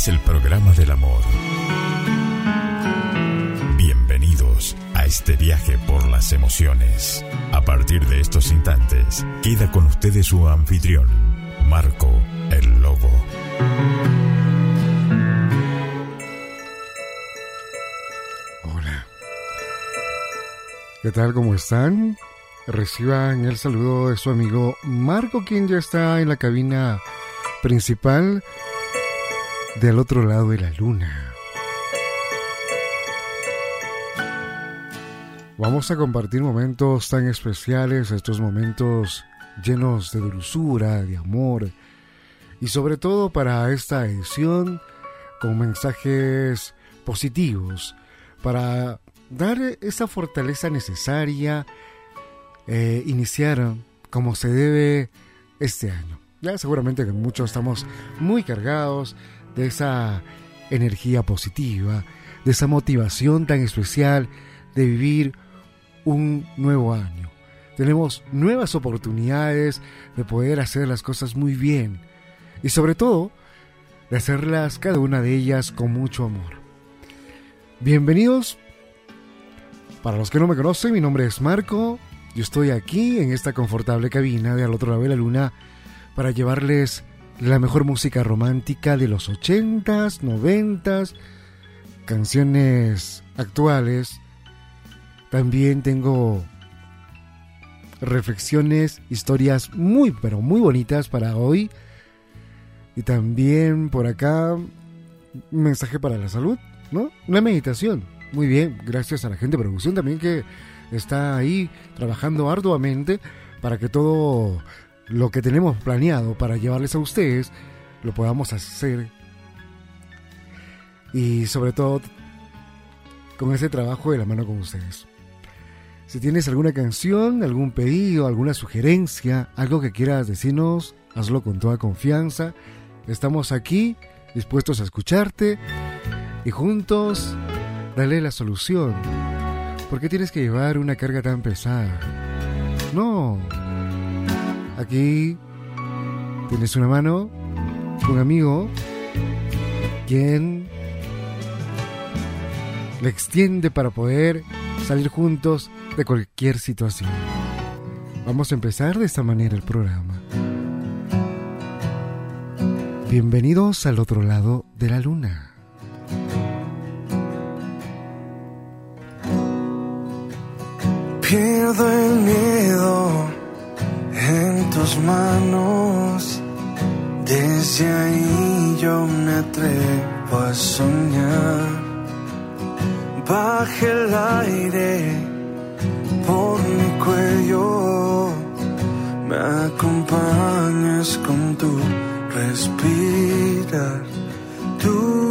es el programa del amor. Bienvenidos a este viaje por las emociones. A partir de estos instantes, queda con ustedes su anfitrión, Marco el Lobo. Hola. ¿Qué tal? ¿Cómo están? Reciban el saludo de su amigo Marco, quien ya está en la cabina principal del otro lado de la luna. Vamos a compartir momentos tan especiales, estos momentos llenos de dulzura, de amor y sobre todo para esta edición con mensajes positivos para dar esa fortaleza necesaria, eh, iniciar como se debe este año. Ya seguramente que muchos estamos muy cargados de esa energía positiva, de esa motivación tan especial de vivir un nuevo año. Tenemos nuevas oportunidades de poder hacer las cosas muy bien y sobre todo de hacerlas cada una de ellas con mucho amor. Bienvenidos. Para los que no me conocen, mi nombre es Marco. Yo estoy aquí en esta confortable cabina de al otro lado de la luna para llevarles la mejor música romántica de los 80s, 90s, canciones actuales. También tengo reflexiones, historias muy, pero muy bonitas para hoy. Y también por acá, un mensaje para la salud, ¿no? Una meditación. Muy bien, gracias a la gente de producción también que está ahí trabajando arduamente para que todo lo que tenemos planeado para llevarles a ustedes lo podamos hacer. Y sobre todo con ese trabajo de la mano con ustedes. Si tienes alguna canción, algún pedido, alguna sugerencia, algo que quieras decirnos, hazlo con toda confianza. Estamos aquí dispuestos a escucharte y juntos darle la solución. ¿Por qué tienes que llevar una carga tan pesada? No. Aquí tienes una mano, un amigo, quien le extiende para poder salir juntos de cualquier situación. Vamos a empezar de esta manera el programa. Bienvenidos al otro lado de la luna. Pierdo el tus manos. Desde ahí yo me atrevo a soñar. Baje el aire por mi cuello. Me acompañas con tu respirar. Tú.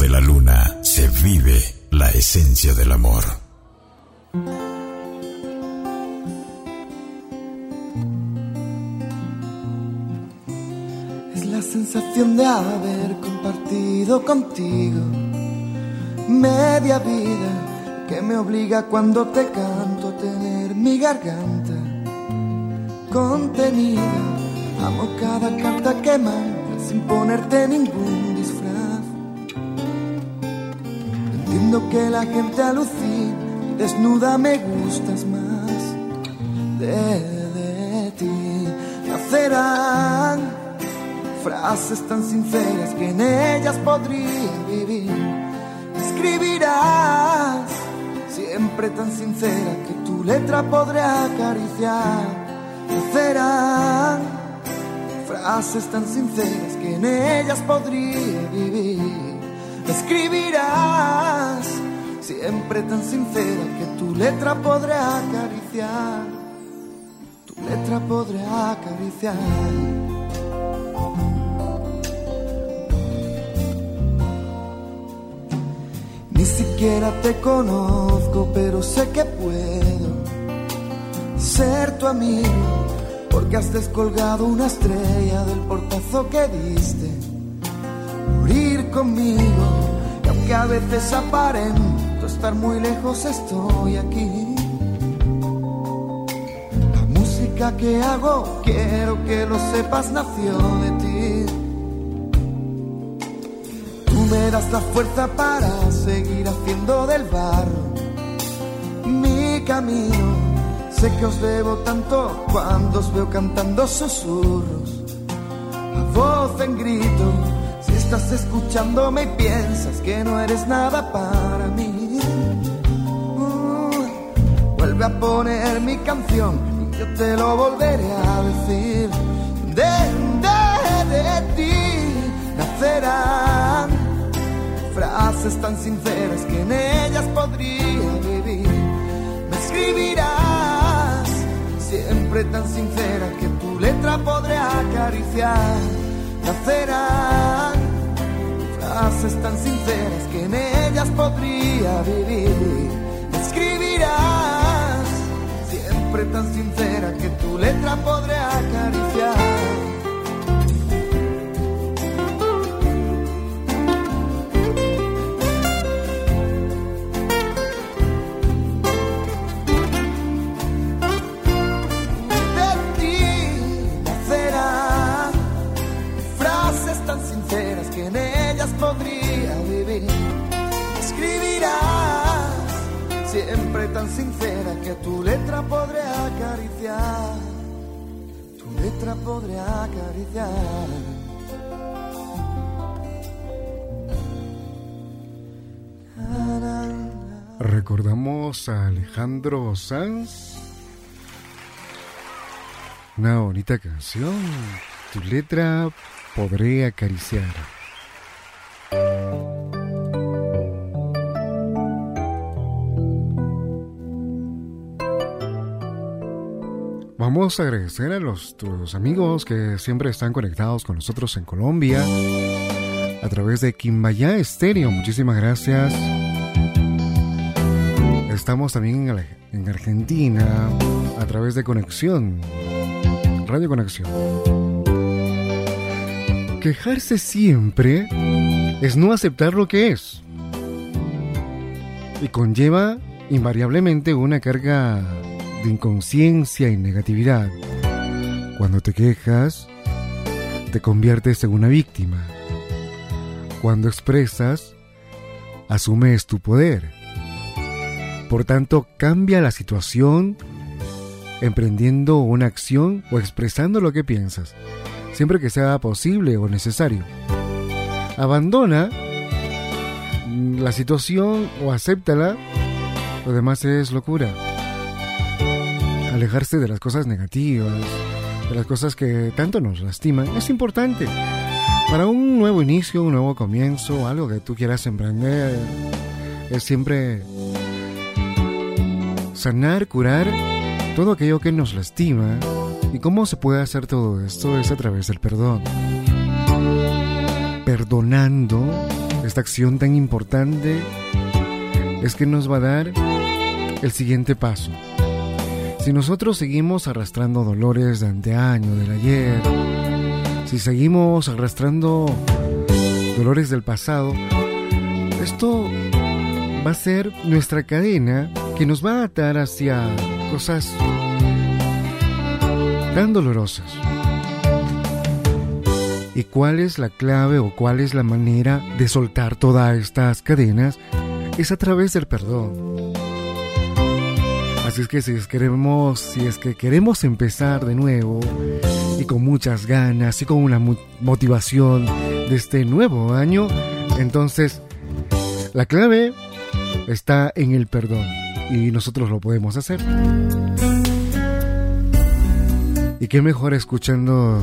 De la luna se vive la esencia del amor. Es la sensación de haber compartido contigo media vida que me obliga cuando te canto a tener mi garganta contenida. Amo cada carta que mandas sin ponerte ningún que la gente alucina desnuda me gustas más de, ti. Nacerán frases tan sinceras que en ellas podría vivir. Escribirás siempre tan sincera que tu letra podré acariciar. Frases tan sinceras que en ellas podría vivir escribirás, siempre tan sincera que tu letra podré acariciar, tu letra podré acariciar. Ni siquiera te conozco, pero sé que puedo ser tu amigo, porque has descolgado una estrella del portazo que diste morir conmigo. Y aunque a veces aparento estar muy lejos, estoy aquí. La música que hago, quiero que lo sepas, nació de ti. Tú me das la fuerza para seguir haciendo del barro mi camino. Sé que os debo tanto cuando os veo cantando susurros, a voz en grito estás escuchándome y piensas que no eres nada para mí. Vuelve a poner mi canción y yo te lo volveré a decir. De, de, de ti nacerán frases tan sinceras que en ellas podría vivir. Me escribirás siempre tan sincera que tu letra podré acariciar. Nacerán frases tan sinceras que en ellas podría vivir. Escribirás siempre tan sincera que tu letra podré acariciar. Siempre tan sincera que tu letra podré acariciar, tu letra podré acariciar. Recordamos a Alejandro Sanz. Una bonita canción. Tu letra podré acariciar. Vamos a agradecer a los, amigos que siempre están conectados con nosotros en Colombia a través de Quimbaya Estéreo. Muchísimas gracias. Estamos también en, en Argentina a través de Conexión, Radio Conexión. Quejarse siempre es no aceptar lo que es y conlleva invariablemente una carga de inconsciencia y negatividad. Cuando te quejas, te conviertes en una víctima. Cuando expresas, asumes tu poder. Por tanto, cambia la situación emprendiendo una acción o expresando lo que piensas, siempre que sea posible o necesario. Abandona la situación o acéptala, lo demás es locura alejarse de las cosas negativas, de las cosas que tanto nos lastiman, es importante. Para un nuevo inicio, un nuevo comienzo, algo que tú quieras emprender, es siempre sanar, curar todo aquello que nos lastima. ¿Y cómo se puede hacer todo esto? Es a través del perdón. Perdonando esta acción tan importante es que nos va a dar el siguiente paso. Si nosotros seguimos arrastrando dolores de anteaño, del ayer, si seguimos arrastrando dolores del pasado, esto va a ser nuestra cadena que nos va a atar hacia cosas tan dolorosas. ¿Y cuál es la clave o cuál es la manera de soltar todas estas cadenas? Es a través del perdón. Así es que si es, queremos, si es que queremos empezar de nuevo y con muchas ganas y con una motivación de este nuevo año, entonces la clave está en el perdón y nosotros lo podemos hacer. Y qué mejor escuchando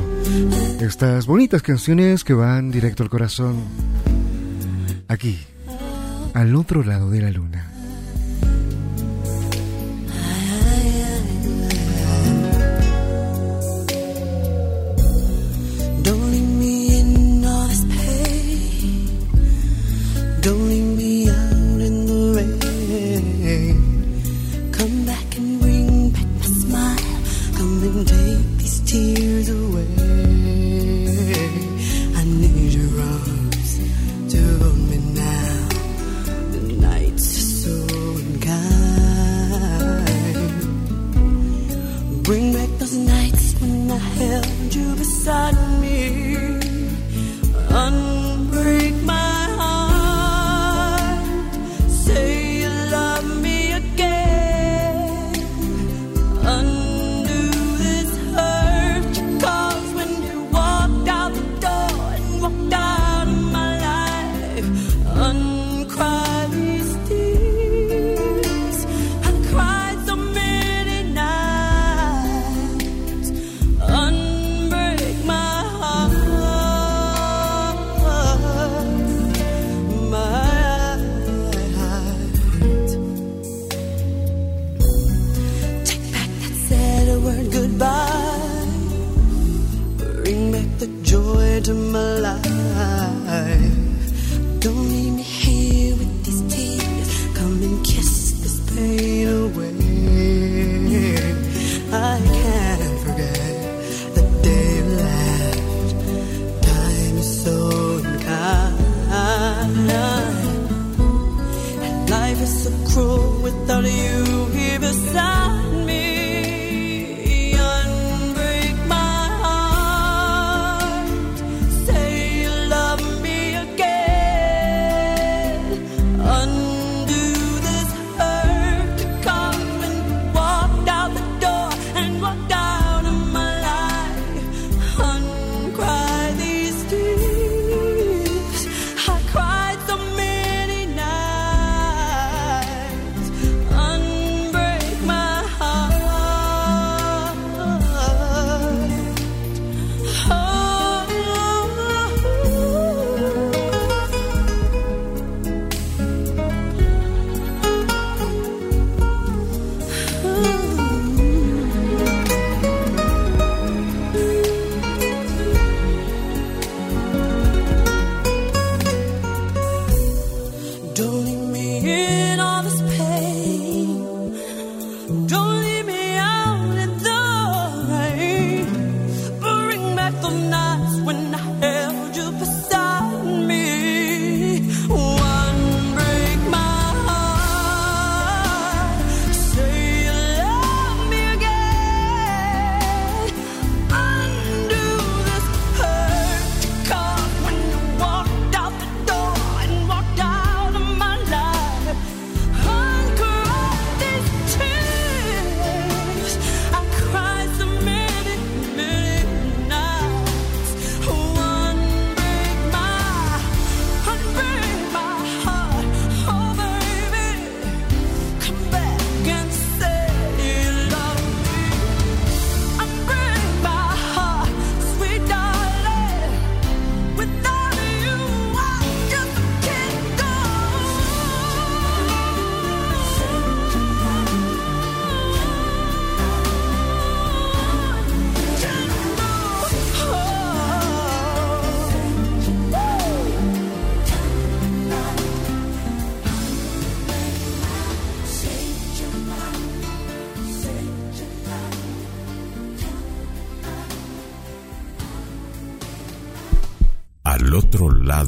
estas bonitas canciones que van directo al corazón. Aquí, al otro lado de la luna.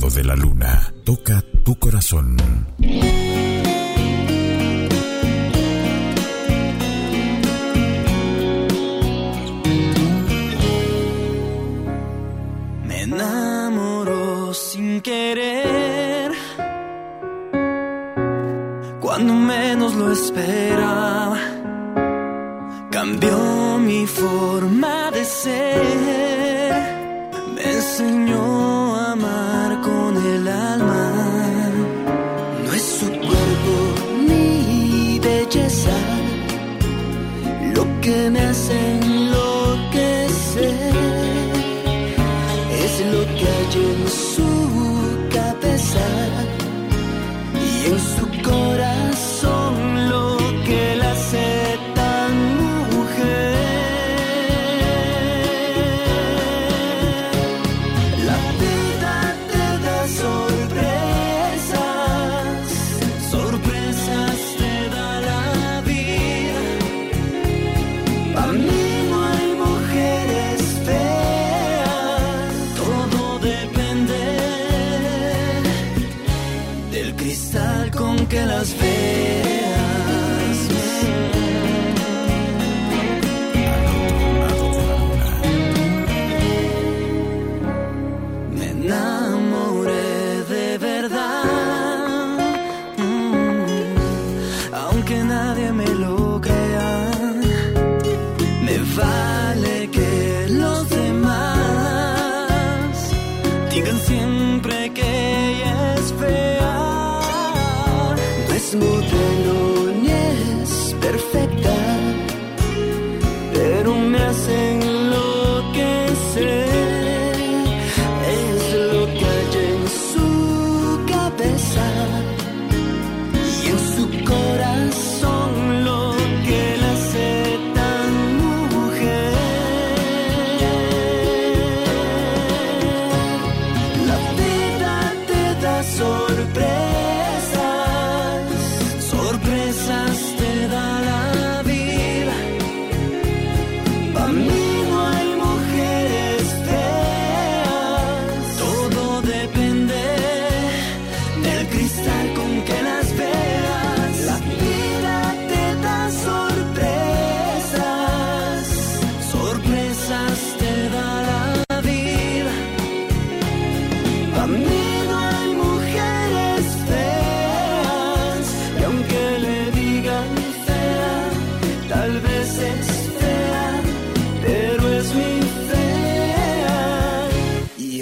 De la luna. Toca tu corazón. Me enamoró sin querer. Cuando menos lo esperaba, cambió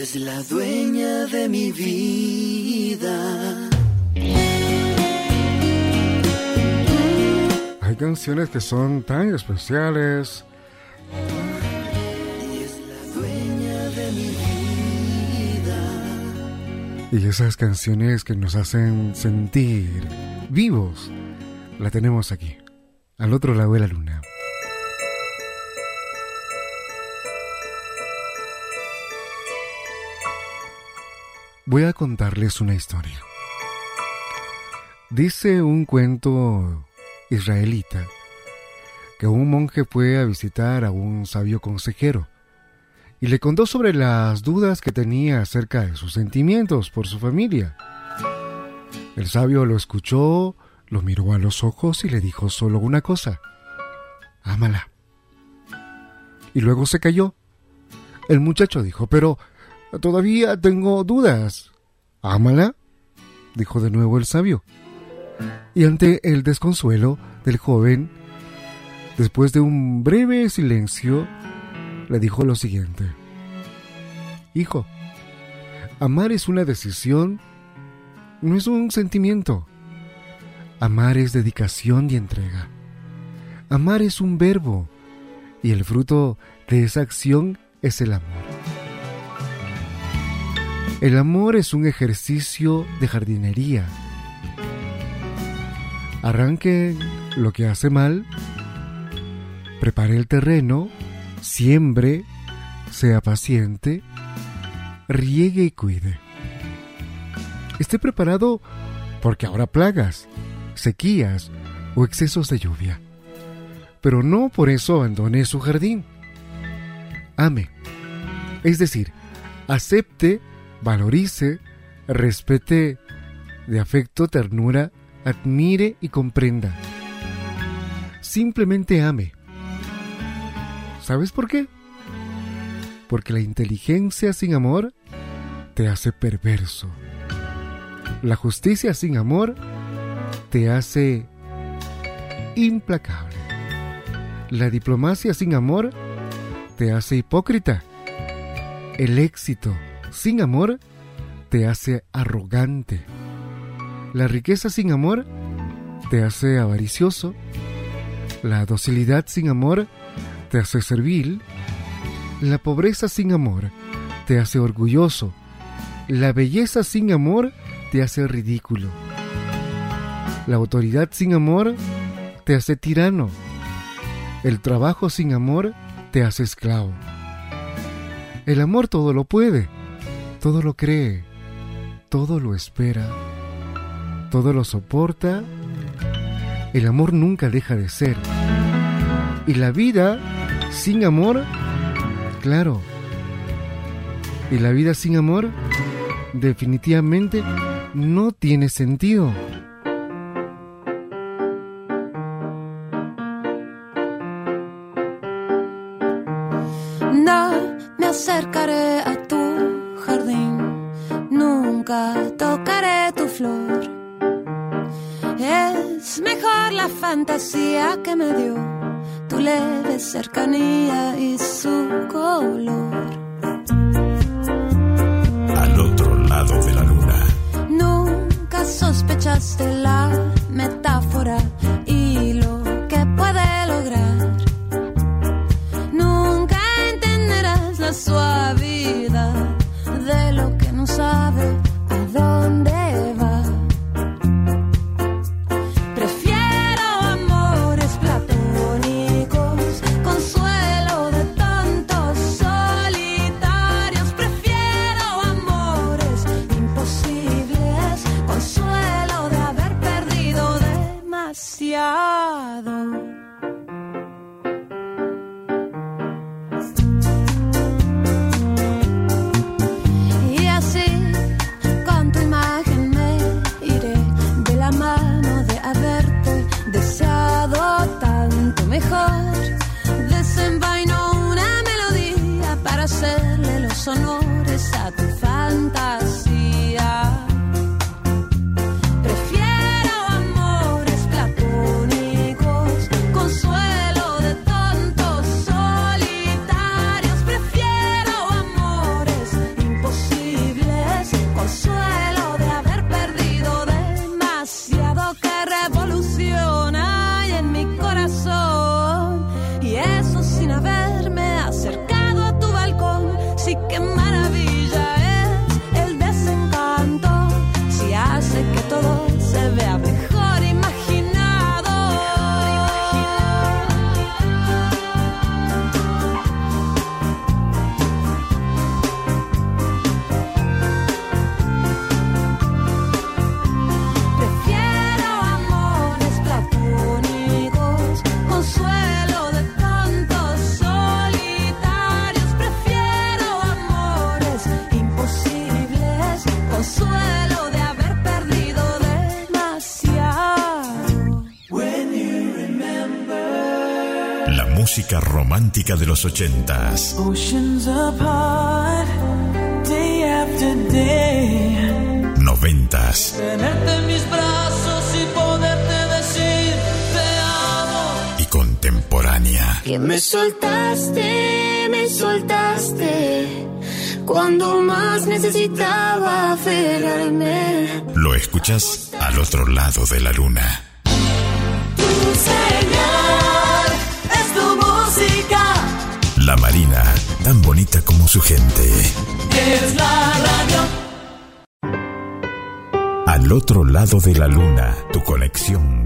y es la dueña de mi vida. Hay canciones que son tan especiales Y es la dueña de mi vida. y esas canciones que nos hacen sentir vivos, la tenemos aquí, al otro lado de la luna. Voy a contarles una historia. Dice un cuento israelita que un monje fue a visitar a un sabio consejero y le contó sobre las dudas que tenía acerca de sus sentimientos por su familia. El sabio lo escuchó, lo miró a los ojos y le dijo solo una cosa, ámala. Y luego se cayó. El muchacho dijo, pero todavía tengo dudas. Ámala, dijo de nuevo el sabio. Y ante el desconsuelo del joven, después de un breve silencio, le dijo lo siguiente. Hijo, amar es una decisión, no es un sentimiento. Amar es dedicación y entrega. Amar es un verbo y el fruto de esa acción es el amor. El amor es un ejercicio de jardinería. Arranque lo que hace mal, prepare el terreno, siembre, sea paciente, riegue y cuide. Esté preparado porque habrá plagas, sequías o excesos de lluvia. Pero no por eso abandone su jardín. Ame. Es decir, acepte valorice, respete de afecto, ternura, admire y comprenda. Simplemente ame. ¿Sabes por qué? Porque la inteligencia sin amor te hace perverso. La justicia sin amor te hace implacable. La diplomacia sin amor te hace hipócrita. El éxito sin amor te hace arrogante. La riqueza sin amor te hace avaricioso. La docilidad sin amor te hace servil. La pobreza sin amor te hace orgulloso. La belleza sin amor te hace ridículo. La autoridad sin amor te hace tirano. El trabajo sin amor te hace esclavo. El amor todo lo puede, todo lo cree, todo lo espera, todo lo soporta. El amor nunca deja de ser. Y la vida sin amor, claro. Y la vida sin amor definitivamente no tiene sentido. Fantasía que me dio. Tu leve cercanía romántica de los ochentas. Oceans apart, day after day. Noventas. Tenerte en mis brazos y poderte decir te amo. Y contemporánea. Que me soltaste, me soltaste. Cuando más necesitaba aferrarme. Lo escuchas al otro lado de la luna. Marina, tan bonita como su gente. Es la radio. Al otro lado de la luna, tu conexión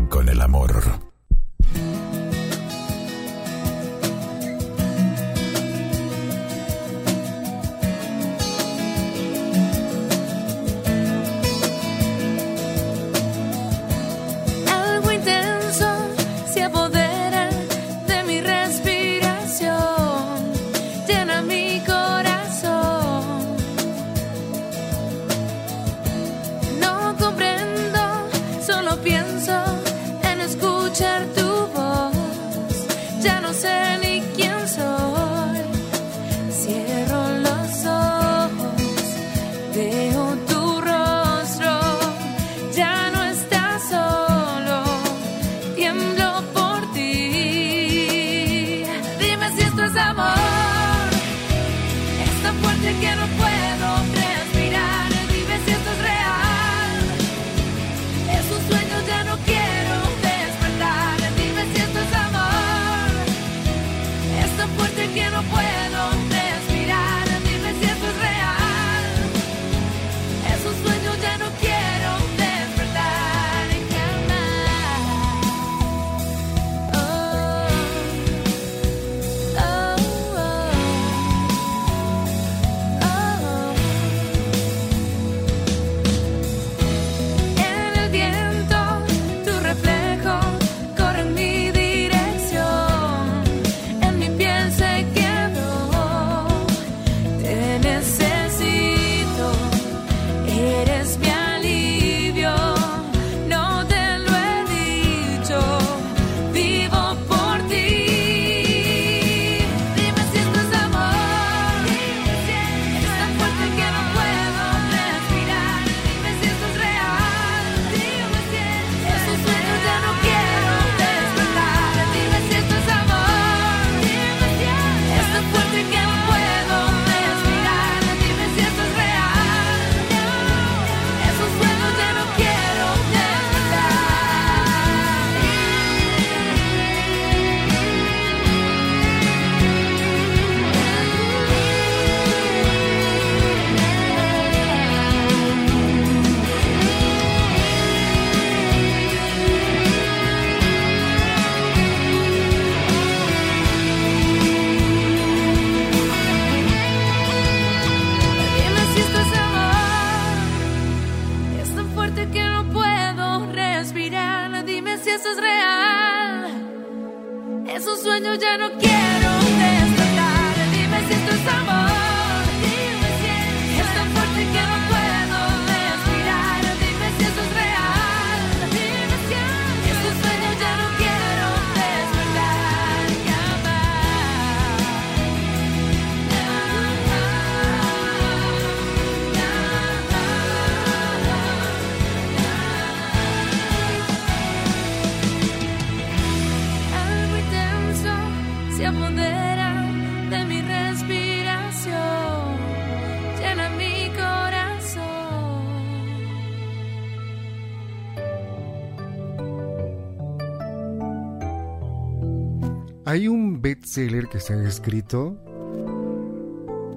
Hay un bestseller que se ha escrito.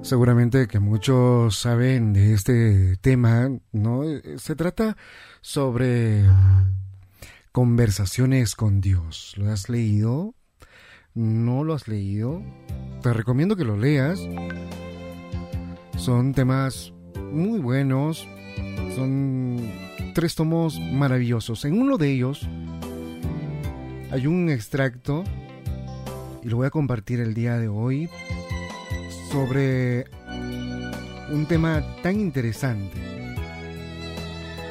Seguramente que muchos saben de este tema, ¿no? Se trata sobre conversaciones con Dios. ¿Lo has leído? ¿No lo has leído? Te recomiendo que lo leas. Son temas muy buenos. Son tres tomos maravillosos. En uno de ellos hay un extracto y lo voy a compartir el día de hoy sobre un tema tan interesante.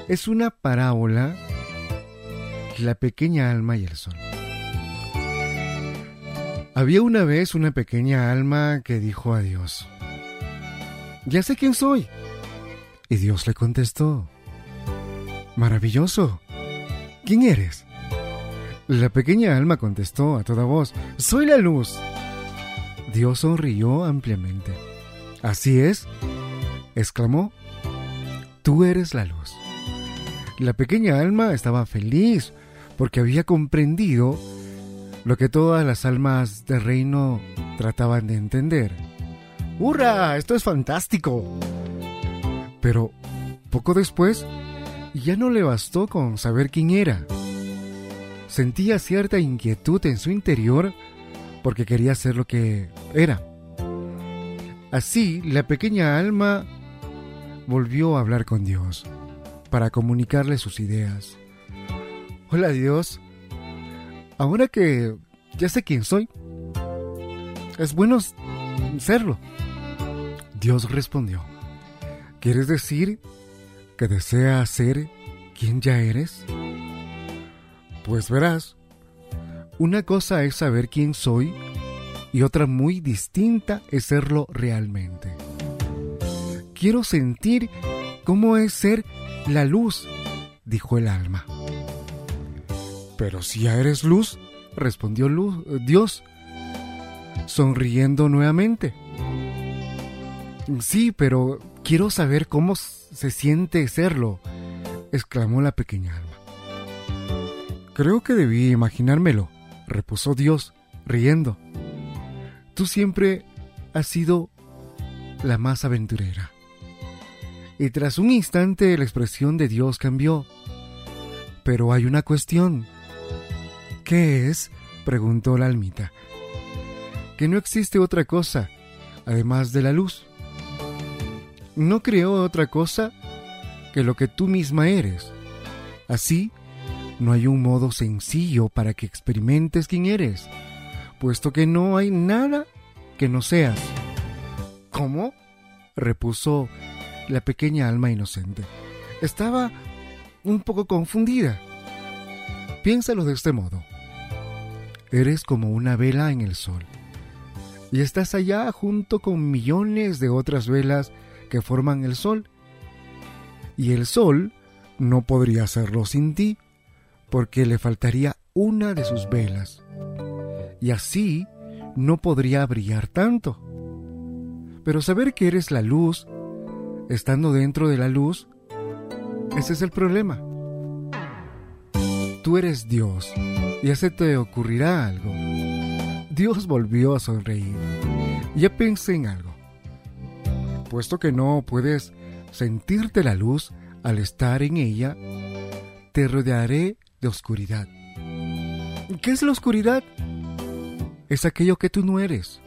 Es una parábola, la pequeña alma y el sol. Había una vez una pequeña alma que dijo a Dios, ya sé quién soy. Y Dios le contestó, maravilloso, ¿quién eres? La pequeña alma contestó a toda voz, Soy la luz. Dios sonrió ampliamente. Así es, exclamó, Tú eres la luz. La pequeña alma estaba feliz porque había comprendido lo que todas las almas del reino trataban de entender. ¡Hurra! Esto es fantástico. Pero poco después, ya no le bastó con saber quién era sentía cierta inquietud en su interior porque quería ser lo que era. Así, la pequeña alma volvió a hablar con Dios para comunicarle sus ideas. Hola Dios, ahora que ya sé quién soy, es bueno serlo. Dios respondió, ¿quieres decir que deseas ser quien ya eres? Pues verás, una cosa es saber quién soy y otra muy distinta es serlo realmente. Quiero sentir cómo es ser la luz, dijo el alma. Pero si ya eres luz, respondió luz, Dios, sonriendo nuevamente. Sí, pero quiero saber cómo se siente serlo, exclamó la pequeña. Creo que debí imaginármelo, repuso Dios, riendo. Tú siempre has sido la más aventurera. Y tras un instante la expresión de Dios cambió. Pero hay una cuestión. ¿Qué es? preguntó la almita. Que no existe otra cosa, además de la luz. No creó otra cosa que lo que tú misma eres. Así, no hay un modo sencillo para que experimentes quién eres, puesto que no hay nada que no seas. ¿Cómo? repuso la pequeña alma inocente. Estaba un poco confundida. Piénsalo de este modo. Eres como una vela en el sol. Y estás allá junto con millones de otras velas que forman el sol. Y el sol no podría hacerlo sin ti, porque le faltaría una de sus velas. Y así no podría brillar tanto. Pero saber que eres la luz, estando dentro de la luz, ese es el problema. Tú eres Dios y a se te ocurrirá algo. Dios volvió a sonreír. Ya pensé en algo. Puesto que no puedes sentirte la luz al estar en ella, te rodearé oscuridad. ¿Qué es la oscuridad? Es aquello que tú no eres.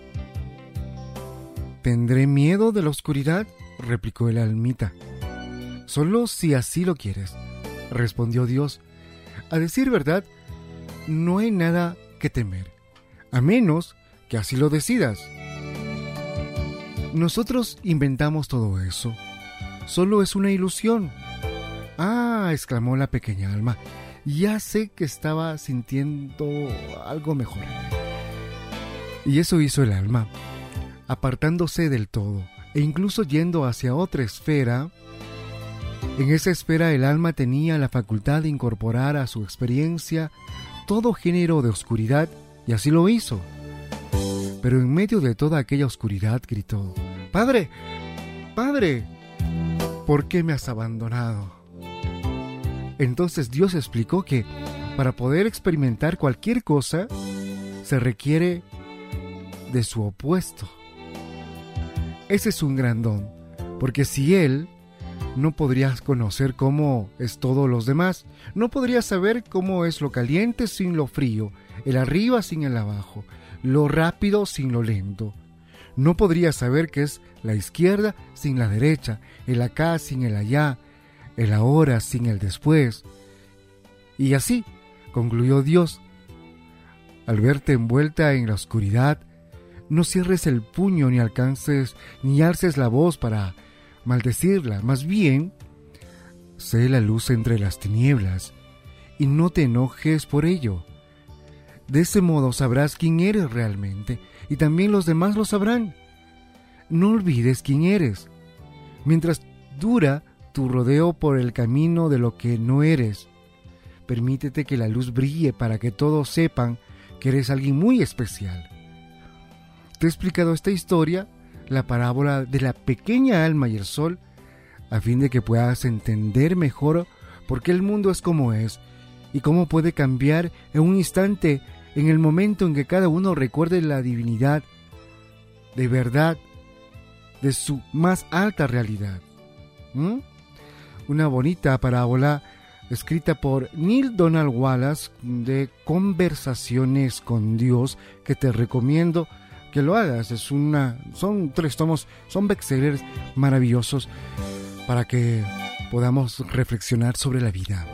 ¿Tendré miedo de la oscuridad? replicó el almita. Solo si así lo quieres, respondió Dios. A decir verdad, no hay nada que temer, a menos que así lo decidas. Nosotros inventamos todo eso. Solo es una ilusión. Ah, exclamó la pequeña alma. Ya sé que estaba sintiendo algo mejor. Y eso hizo el alma, apartándose del todo e incluso yendo hacia otra esfera. En esa esfera el alma tenía la facultad de incorporar a su experiencia todo género de oscuridad y así lo hizo. Pero en medio de toda aquella oscuridad gritó, Padre, Padre, ¿por qué me has abandonado? Entonces Dios explicó que para poder experimentar cualquier cosa se requiere de su opuesto. Ese es un gran don, porque si Él no podrías conocer cómo es todo los demás, no podrías saber cómo es lo caliente sin lo frío, el arriba sin el abajo, lo rápido sin lo lento. No podrías saber qué es la izquierda sin la derecha, el acá sin el allá, el ahora sin el después. Y así, concluyó Dios, al verte envuelta en la oscuridad, no cierres el puño ni alcances ni alces la voz para maldecirla, más bien, sé la luz entre las tinieblas y no te enojes por ello. De ese modo sabrás quién eres realmente y también los demás lo sabrán. No olvides quién eres. Mientras dura tu rodeo por el camino de lo que no eres, permítete que la luz brille para que todos sepan que eres alguien muy especial. Te he explicado esta historia, la parábola de la pequeña alma y el sol, a fin de que puedas entender mejor por qué el mundo es como es y cómo puede cambiar en un instante en el momento en que cada uno recuerde la divinidad de verdad de su más alta realidad. ¿Mm? Una bonita parábola escrita por Neil Donald Wallace de Conversaciones con Dios que te recomiendo que lo hagas. Es una, son tres tomos, son bestsellers maravillosos para que podamos reflexionar sobre la vida.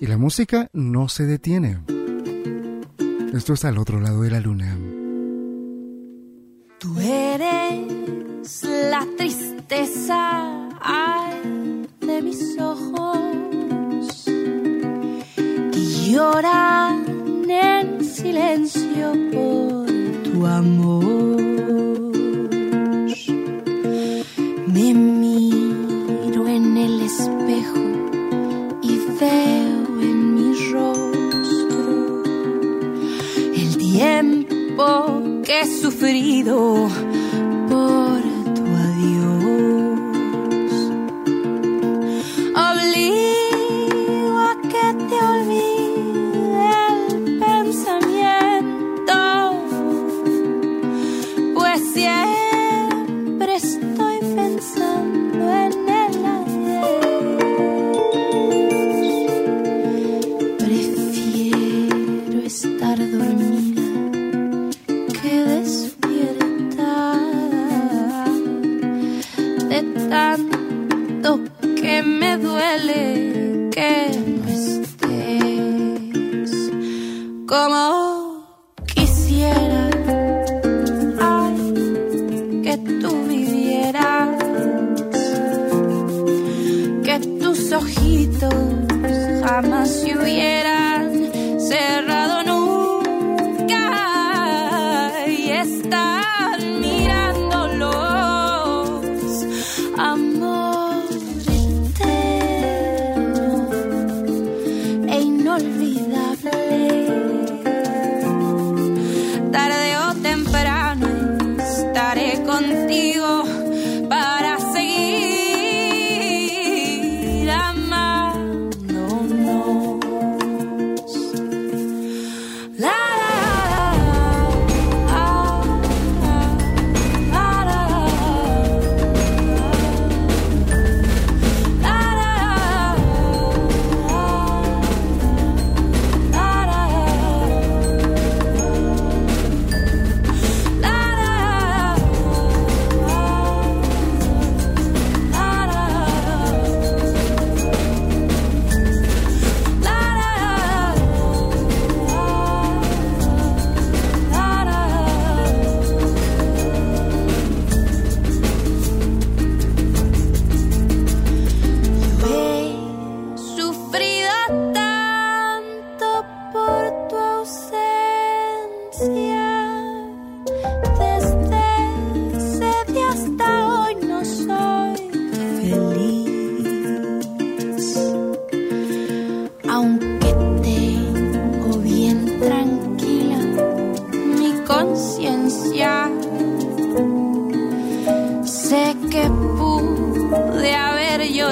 Y la música no se detiene. Esto es al otro lado de la luna. Tú eres la tristeza Ay de mis ojos que lloran en silencio por tu amor. Me miro en el espejo y veo en mi rostro el tiempo que he sufrido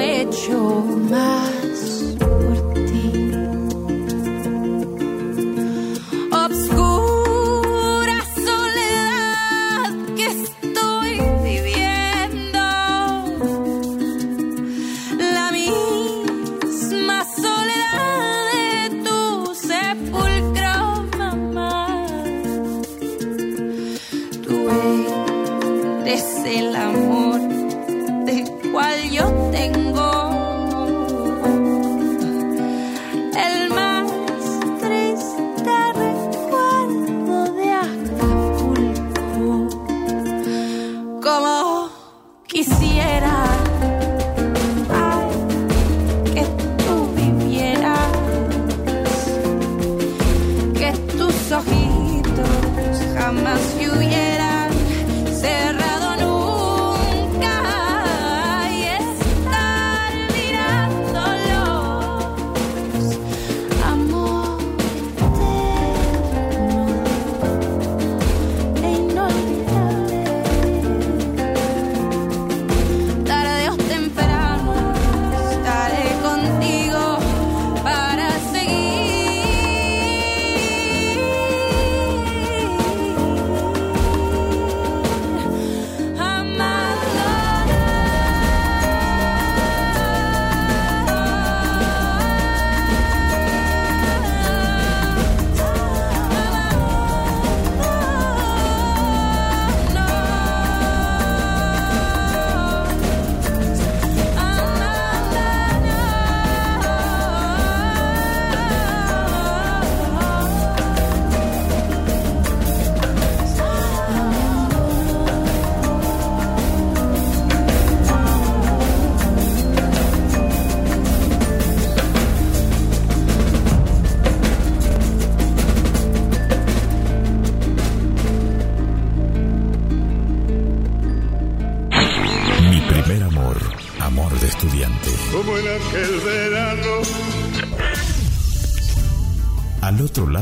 hecho mind.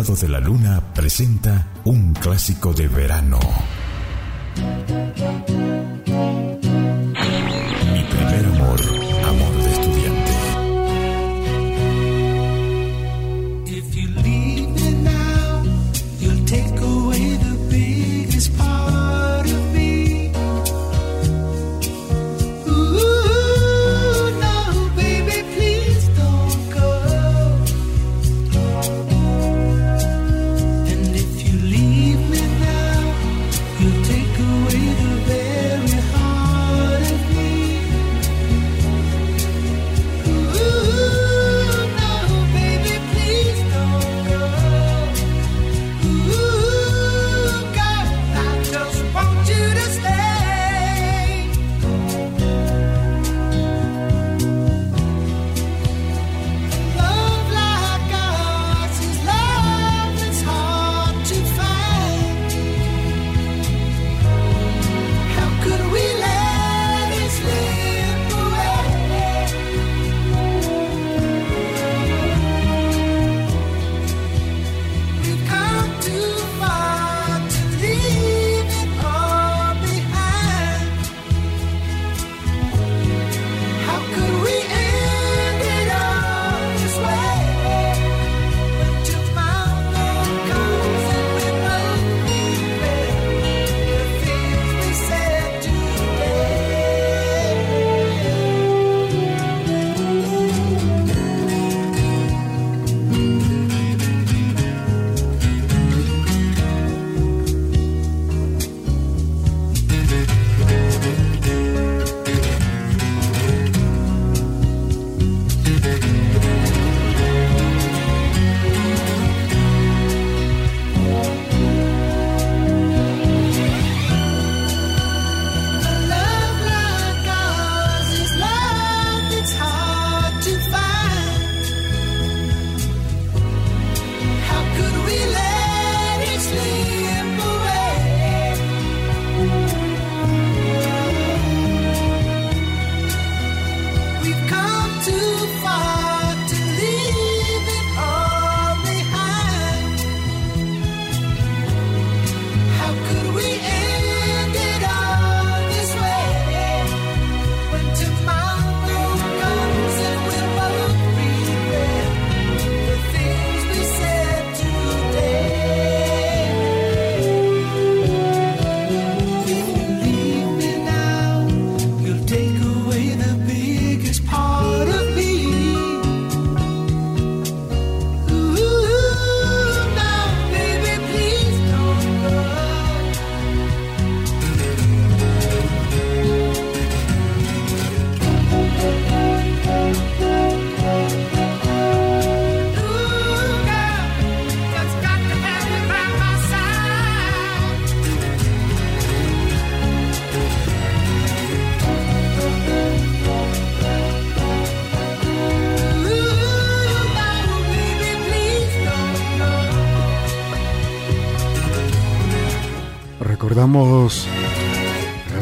De la luna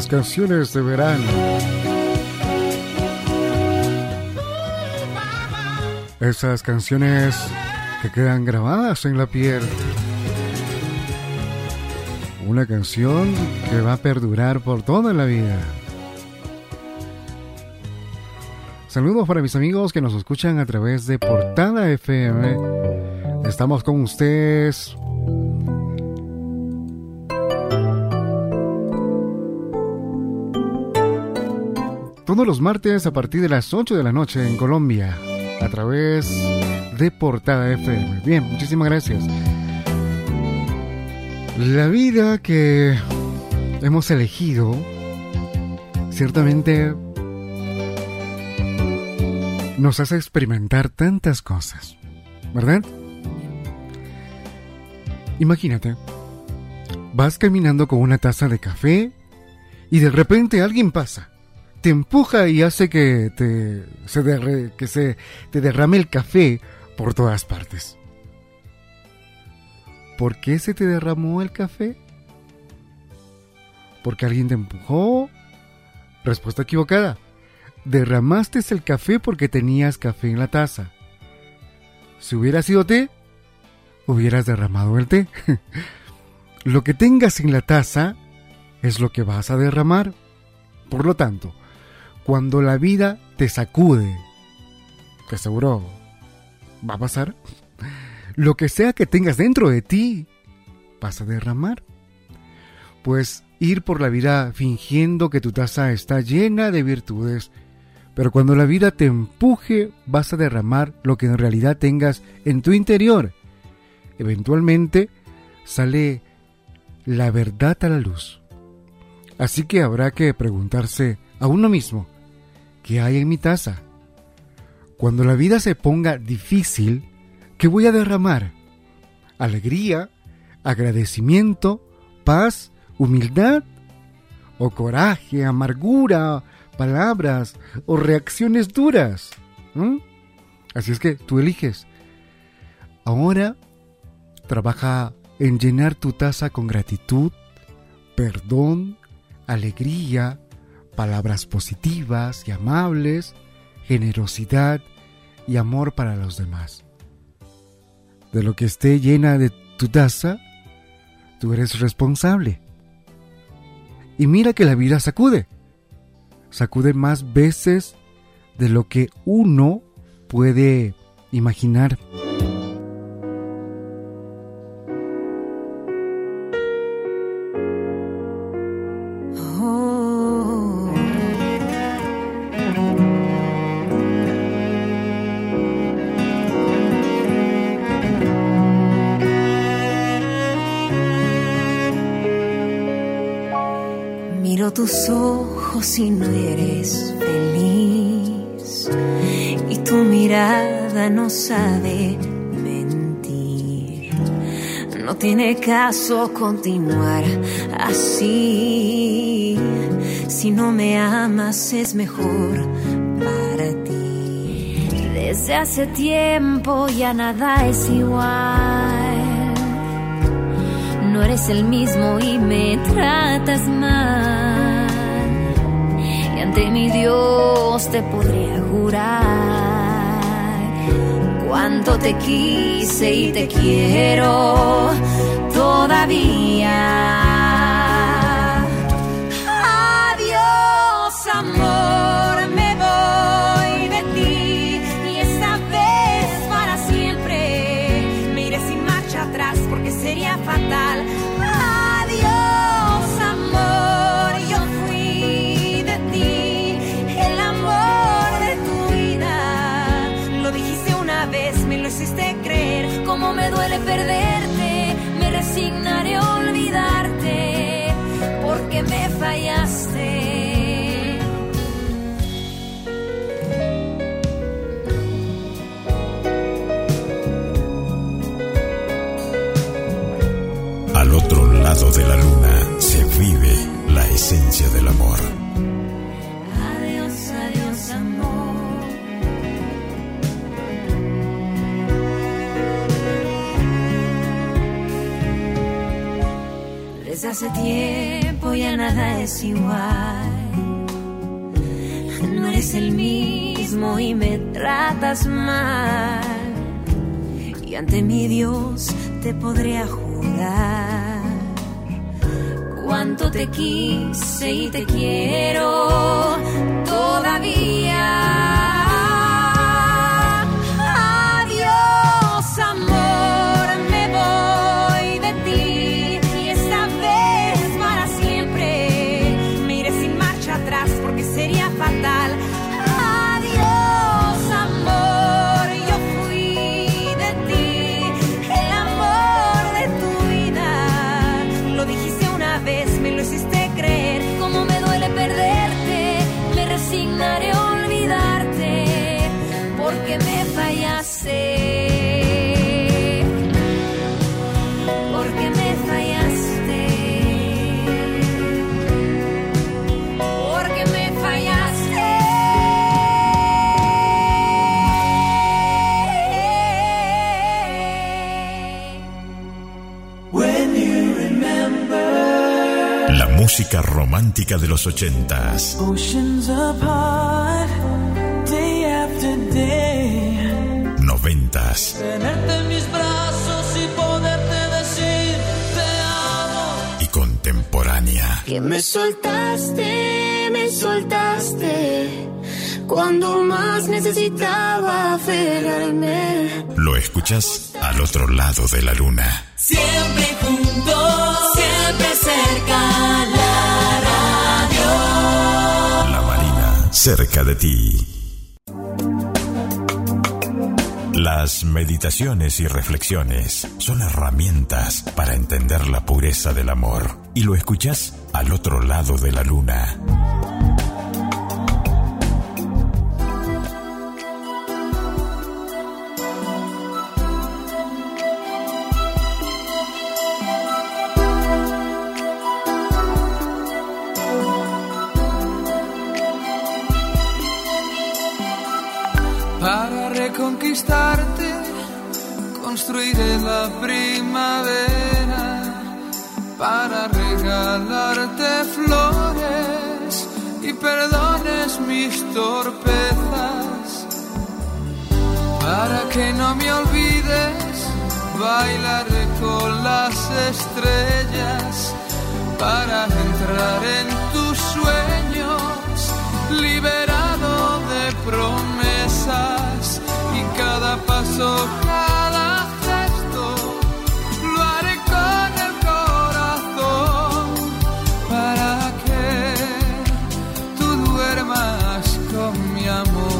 canciones de verano. Esas canciones que quedan grabadas en la piel. Una canción que va a perdurar por toda la vida. Saludos para mis amigos que nos escuchan a través de Portada FM. Estamos con ustedes todos los martes a partir de las 8 de la noche en Colombia a través de Portada FM. Bien, muchísimas gracias. La vida que hemos elegido ciertamente nos hace experimentar tantas cosas, ¿verdad? Imagínate, vas caminando con una taza de café y de repente alguien pasa, te empuja y hace que te se, que se te derrame el café por todas partes. ¿Por qué se te derramó el café? ¿Porque alguien te empujó? Respuesta equivocada. derramaste el café porque tenías café en la taza. Si hubiera sido té, hubieras derramado el té. lo que tengas en la taza es lo que vas a derramar. Por lo tanto, cuando la vida te sacude, que seguro va a pasar, lo que sea que tengas dentro de ti, vas a derramar. Pues ir por la vida fingiendo que tu taza está llena de virtudes, pero cuando la vida te empuje vas a derramar lo que en realidad tengas en tu interior. Eventualmente sale la verdad a la luz. Así que habrá que preguntarse a uno mismo, ¿qué hay en mi taza? Cuando la vida se ponga difícil, ¿qué voy a derramar? ¿Alegría? ¿Agradecimiento? ¿Paz? ¿Humildad? ¿O coraje? ¿Amargura? ¿Palabras? ¿O reacciones duras? ¿Mm? Así es que tú eliges. Ahora trabaja en llenar tu taza con gratitud, perdón, alegría, palabras positivas y amables, generosidad y amor para los demás. De lo que esté llena de tu taza, tú eres responsable. Y mira que la vida sacude. Sacude más veces de lo que uno puede imaginar. Tus ojos y no eres feliz. Y tu mirada no sabe mentir. No tiene caso continuar así. Si no me amas es mejor para ti. Desde hace tiempo ya nada es igual. No eres el mismo y me tratas mal ante mi Dios te podría jurar cuánto te quise y te quiero todavía. Esencia del amor. hace tiempo ya nada es igual. No eres el mismo y me tratas mal. Y ante mi Dios te podría jurar cuánto te quise y te quiero todavía. música romántica de los ochentas. Oceans apart, day after day. Noventas. Tenerte en mis brazos y poderte decir te amo. Y contemporánea. Que me soltaste, me soltaste cuando más necesitaba aferrarme. Lo escuchas al otro lado de la luna. Siempre juntos, siempre cerca. Cerca de ti. Las meditaciones y reflexiones son herramientas para entender la pureza del amor. Y lo escuchas al otro lado de la luna. Para reconquistarte, construiré la primavera. Para regalarte flores y perdones mis torpezas. Para que no me olvides, bailaré con las estrellas. Para entrar en tus sueños, liberado de promesas y cada paso, cada gesto lo haré con el corazón para que tú duermas con mi amor.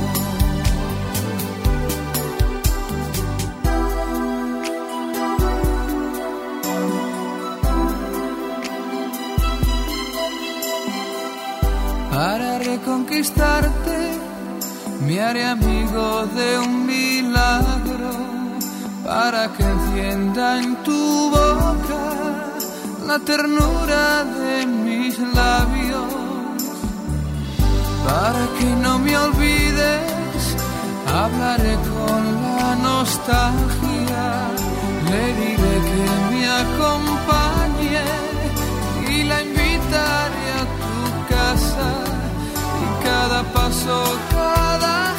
Para reconquistarte me haré amigo de un milagro para que encienda en tu boca la ternura de mis labios. Para que no me olvides, hablaré con la nostalgia, le diré que me acompañe y la invitaré a tu casa cada paso, cada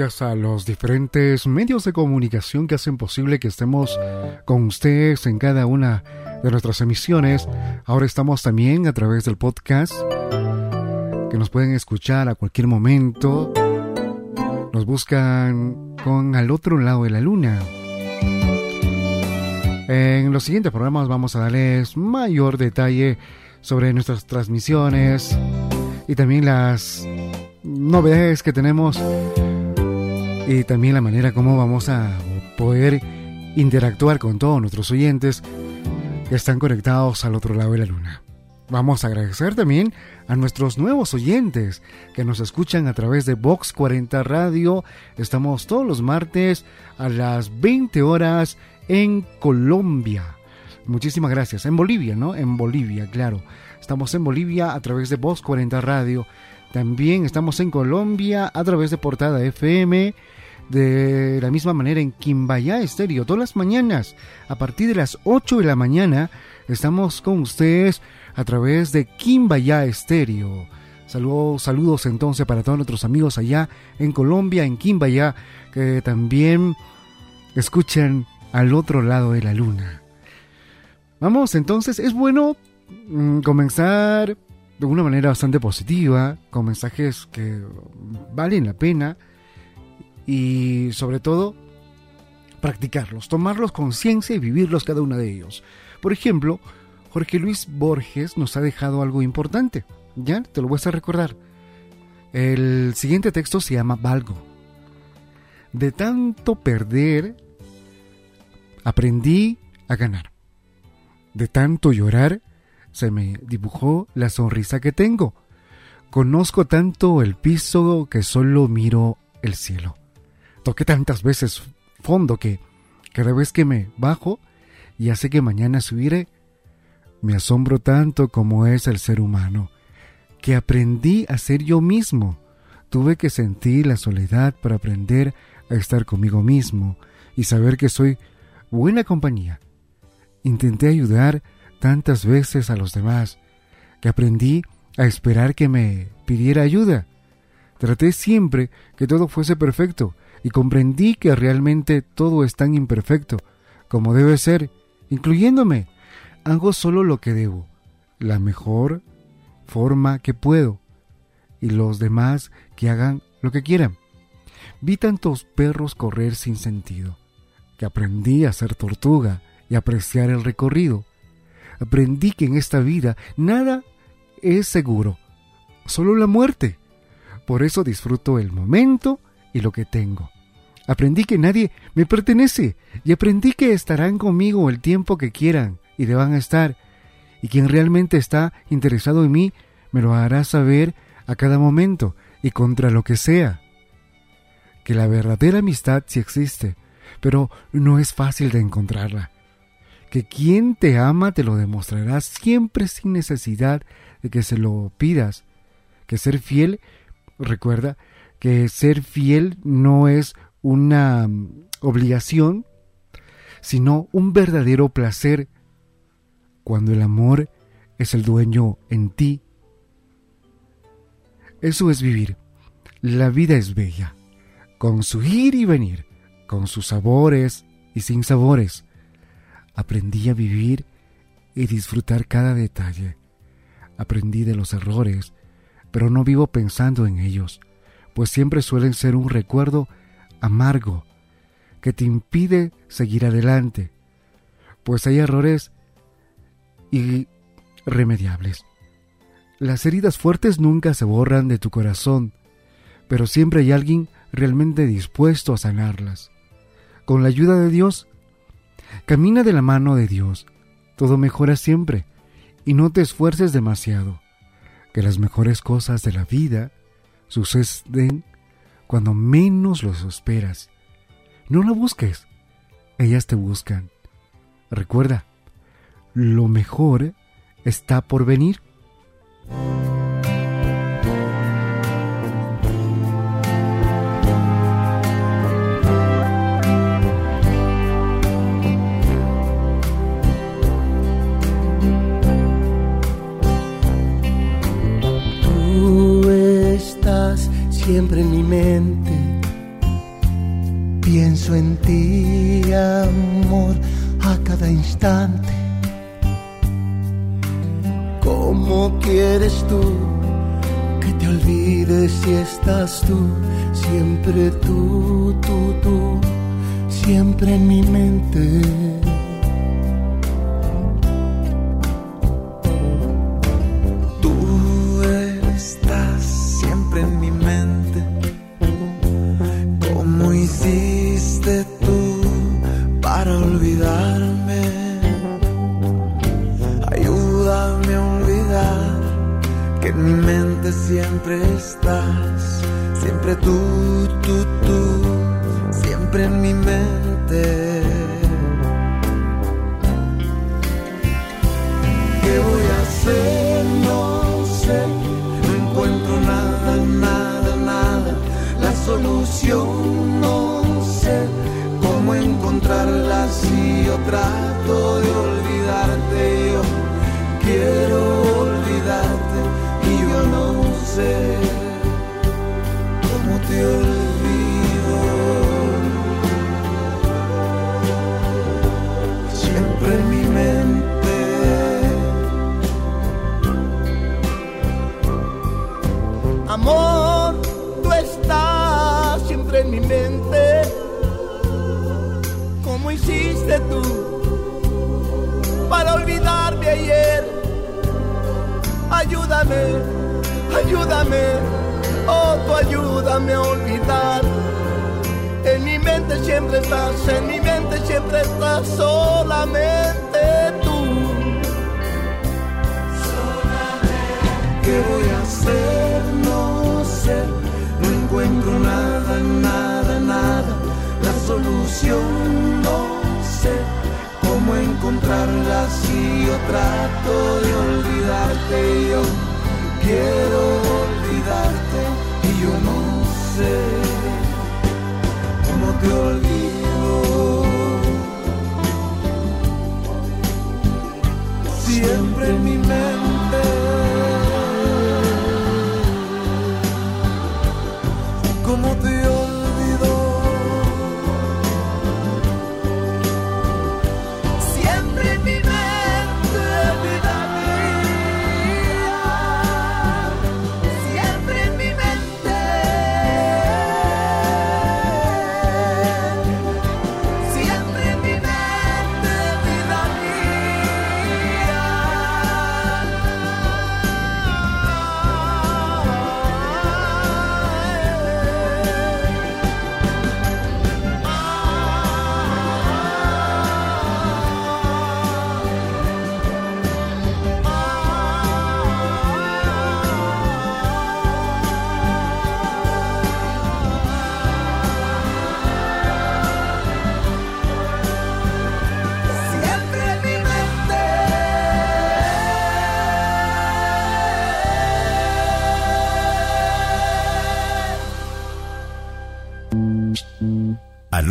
Gracias a los diferentes medios de comunicación que hacen posible que estemos con ustedes en cada una de nuestras emisiones. Ahora estamos también a través del podcast que nos pueden escuchar a cualquier momento. Nos buscan con al otro lado de la luna. En los siguientes programas vamos a darles mayor detalle sobre nuestras transmisiones y también las novedades que tenemos y también la manera como vamos a poder interactuar con todos nuestros oyentes que están conectados al otro lado de la luna. Vamos a agradecer también a nuestros nuevos oyentes que nos escuchan a través de Vox 40 Radio. Estamos todos los martes a las 20 horas en Colombia. Muchísimas gracias. En Bolivia, ¿no? En Bolivia, claro. Estamos en Bolivia a través de Vox 40 Radio. También estamos en Colombia a través de Portada FM. De la misma manera en Quimbaya Estéreo, todas las mañanas, a partir de las 8 de la mañana, estamos con ustedes a través de Quimbaya Estéreo. Saludos, saludos entonces para todos nuestros amigos allá en Colombia, en Quimbaya, que también escuchan al otro lado de la luna. Vamos, entonces, es bueno mm, comenzar de una manera bastante positiva, con mensajes que valen la pena y sobre todo practicarlos, tomarlos con ciencia y vivirlos cada uno de ellos. Por ejemplo, Jorge Luis Borges nos ha dejado algo importante. Ya, te lo voy a recordar. El siguiente texto se llama Valgo. De tanto perder, aprendí a ganar. De tanto llorar, se me dibujó la sonrisa que tengo. Conozco tanto el piso que solo miro el cielo. Toqué tantas veces fondo que cada vez que me bajo y hace que mañana subiré, me asombro tanto como es el ser humano, que aprendí a ser yo mismo. Tuve que sentir la soledad para aprender a estar conmigo mismo y saber que soy buena compañía. Intenté ayudar tantas veces a los demás que aprendí a esperar que me pidiera ayuda. Traté siempre que todo fuese perfecto y comprendí que realmente todo es tan imperfecto como debe ser, incluyéndome. Hago solo lo que debo, la mejor forma que puedo, y los demás que hagan lo que quieran. Vi tantos perros correr sin sentido, que aprendí a ser tortuga y apreciar el recorrido. Aprendí que en esta vida nada es seguro, solo la muerte. Por eso disfruto el momento y lo que tengo. Aprendí que nadie me pertenece y aprendí que estarán conmigo el tiempo que quieran y deban estar. Y quien realmente está interesado en mí me lo hará saber a cada momento y contra lo que sea. Que la verdadera amistad sí existe, pero no es fácil de encontrarla que quien te ama te lo demostrará siempre sin necesidad de que se lo pidas. Que ser fiel, recuerda que ser fiel no es una mm, obligación, sino un verdadero placer cuando el amor es el dueño en ti. Eso es vivir. La vida es bella, con su ir y venir, con sus sabores y sin sabores Aprendí a vivir y disfrutar cada detalle. Aprendí de los errores, pero no vivo pensando en ellos, pues siempre suelen ser un recuerdo amargo que te impide seguir adelante, pues hay errores irremediables. Las heridas fuertes nunca se borran de tu corazón, pero siempre hay alguien realmente dispuesto a sanarlas. Con la ayuda de Dios, Camina de la mano de Dios. Todo mejora siempre. Y no te esfuerces demasiado. Que las mejores cosas de la vida suceden cuando menos los esperas. No la busques. Ellas te buscan. Recuerda, lo mejor está por venir. Siempre en mi mente. Pienso en ti, amor, a cada instante. ¿Cómo quieres tú que te olvides si estás tú? Siempre tú, tú, tú, siempre en mi mente. ¿Qué voy a hacer? No sé. No encuentro nada, nada, nada. La solución no sé cómo encontrarla si yo trato de olvidarte. Yo quiero olvidarte y yo no sé cómo te olvido. Siempre en mi mente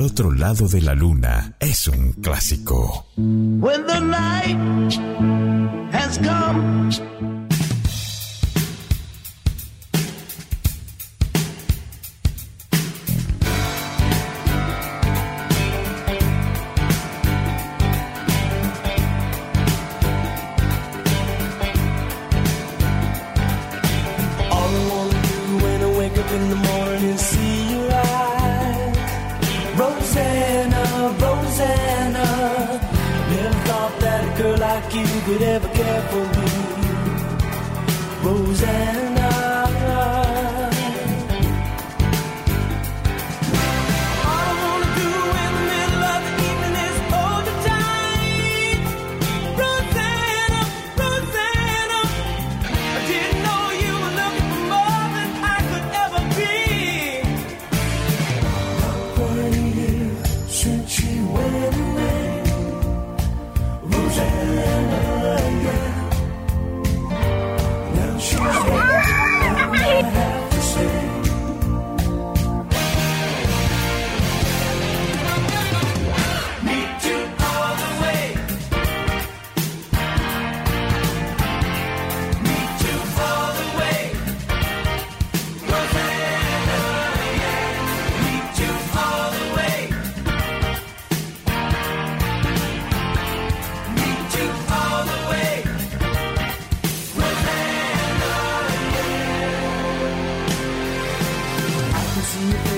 Otro lado de la luna es un clásico. When the night has come.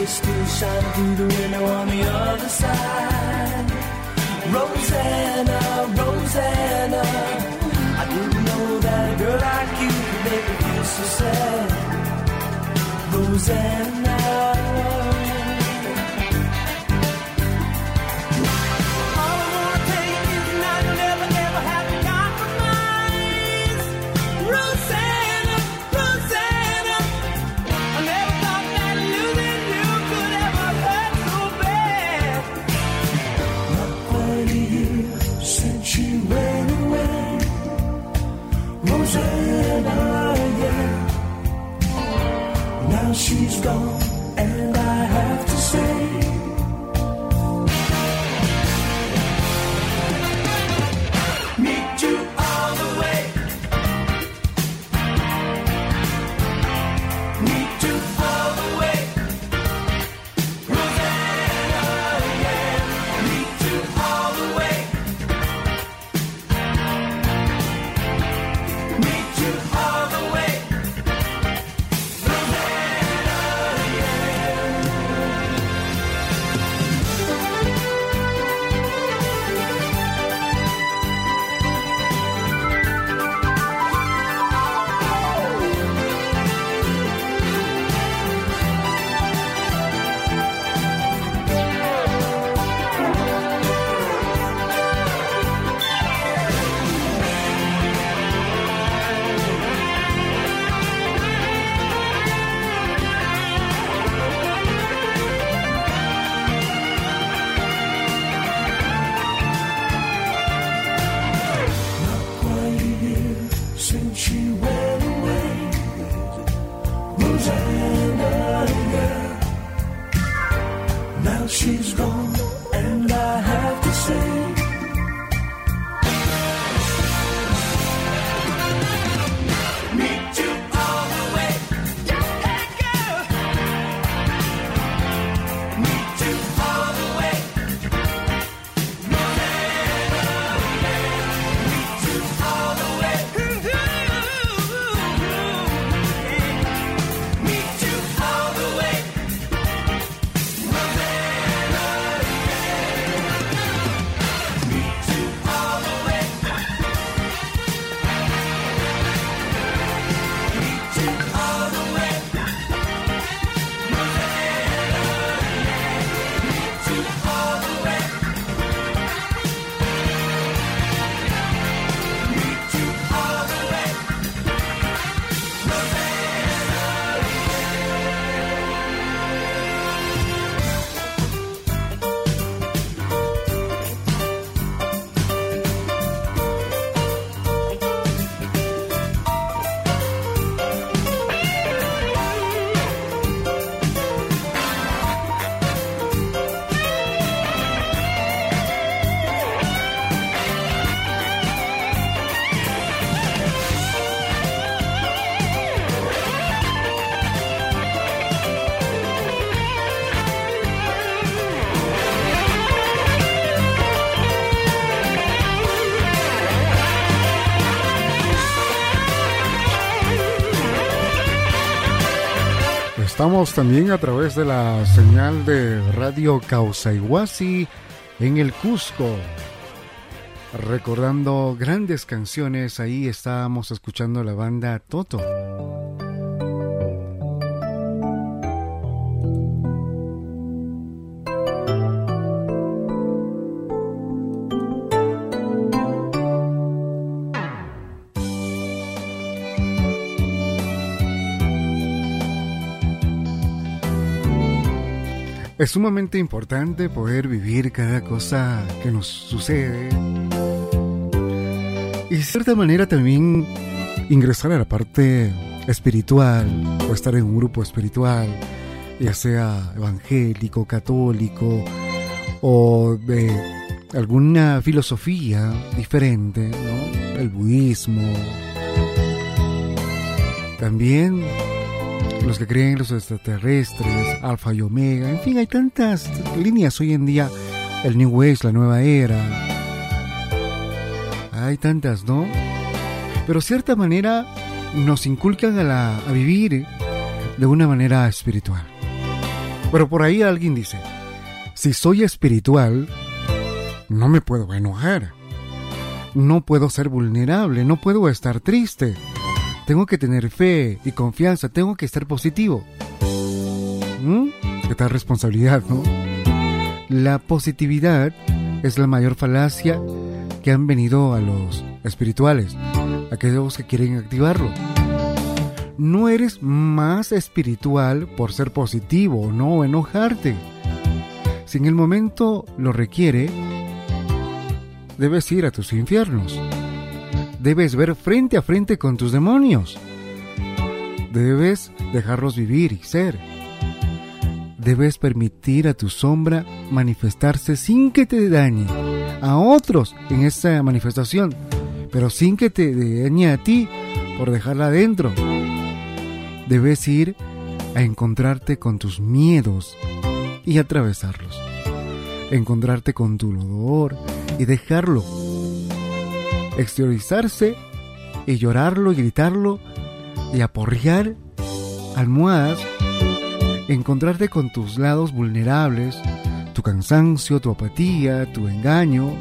rays still shine through the window on the other side. Rosanna, Rosanna, I didn't know that a girl like you could make me feel so sad. Rosanna. Go. Estamos también a través de la señal de Radio Causaiguasi en el Cusco. Recordando grandes canciones, ahí estábamos escuchando la banda Toto. Es sumamente importante poder vivir cada cosa que nos sucede. Y de cierta manera también ingresar a la parte espiritual o estar en un grupo espiritual, ya sea evangélico, católico o de alguna filosofía diferente, ¿no? El budismo. También los que creen en los extraterrestres, Alfa y Omega, en fin, hay tantas líneas hoy en día, el New Age, la nueva era, hay tantas, ¿no? Pero cierta manera nos inculcan a, la, a vivir de una manera espiritual. Pero por ahí alguien dice, si soy espiritual, no me puedo enojar, no puedo ser vulnerable, no puedo estar triste. Tengo que tener fe y confianza, tengo que estar positivo. ¿Mm? ¿Qué tal responsabilidad, no? La positividad es la mayor falacia que han venido a los espirituales, aquellos que quieren activarlo. No eres más espiritual por ser positivo o no enojarte. Si en el momento lo requiere, debes ir a tus infiernos debes ver frente a frente con tus demonios. Debes dejarlos vivir y ser. Debes permitir a tu sombra manifestarse sin que te dañe a otros en esa manifestación, pero sin que te dañe a ti por dejarla adentro. Debes ir a encontrarte con tus miedos y atravesarlos. Encontrarte con tu dolor y dejarlo exteriorizarse y llorarlo y gritarlo y aporrear almohadas, encontrarte con tus lados vulnerables, tu cansancio, tu apatía, tu engaño,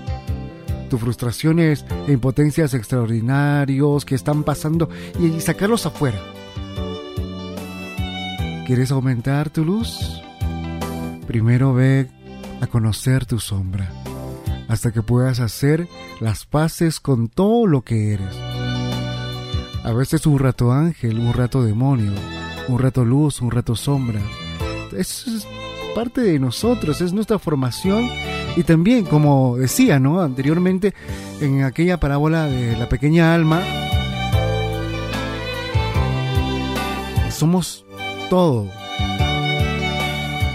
tus frustraciones e impotencias extraordinarios que están pasando y sacarlos afuera. ¿Quieres aumentar tu luz? Primero ve a conocer tu sombra hasta que puedas hacer las paces con todo lo que eres. A veces un rato ángel, un rato demonio, un rato luz, un rato sombra. Eso es parte de nosotros, es nuestra formación y también, como decía ¿no? anteriormente en aquella parábola de la pequeña alma, somos todo.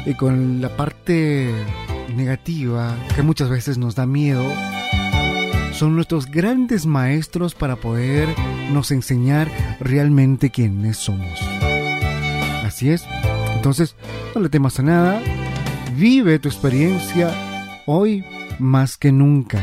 Y con la parte negativa, que muchas veces nos da miedo, son nuestros grandes maestros para poder nos enseñar realmente quiénes somos. Así es. Entonces, no le temas a nada. Vive tu experiencia hoy más que nunca.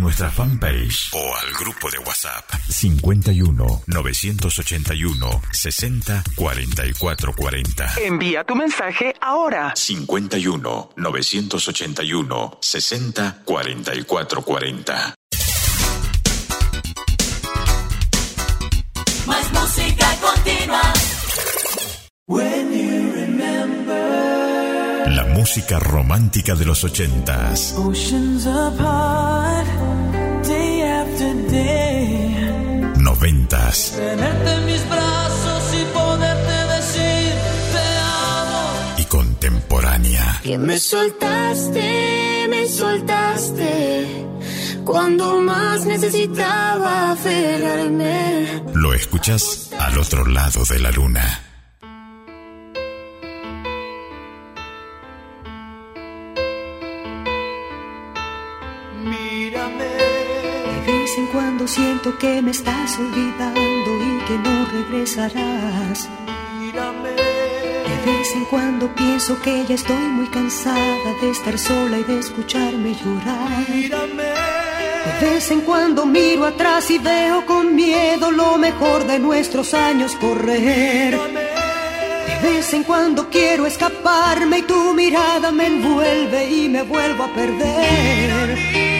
nuestra fanpage o al grupo de WhatsApp 51 981 60 44 40. Envía tu mensaje ahora. 51 981 60 44 40. Más música continua. When you remember. La música romántica de los ochentas. Oceans apart. Noventas Tenerte en mis brazos y poderte decir te amo. y contemporánea. Que me soltaste, me soltaste. Cuando más necesitaba aferrarme. Lo escuchas al otro lado de la luna. Cuando siento que me estás olvidando y que no regresarás. De vez en cuando pienso que ya estoy muy cansada de estar sola y de escucharme llorar. De vez en cuando miro atrás y veo con miedo lo mejor de nuestros años correr. De vez en cuando quiero escaparme y tu mirada me envuelve y me vuelvo a perder.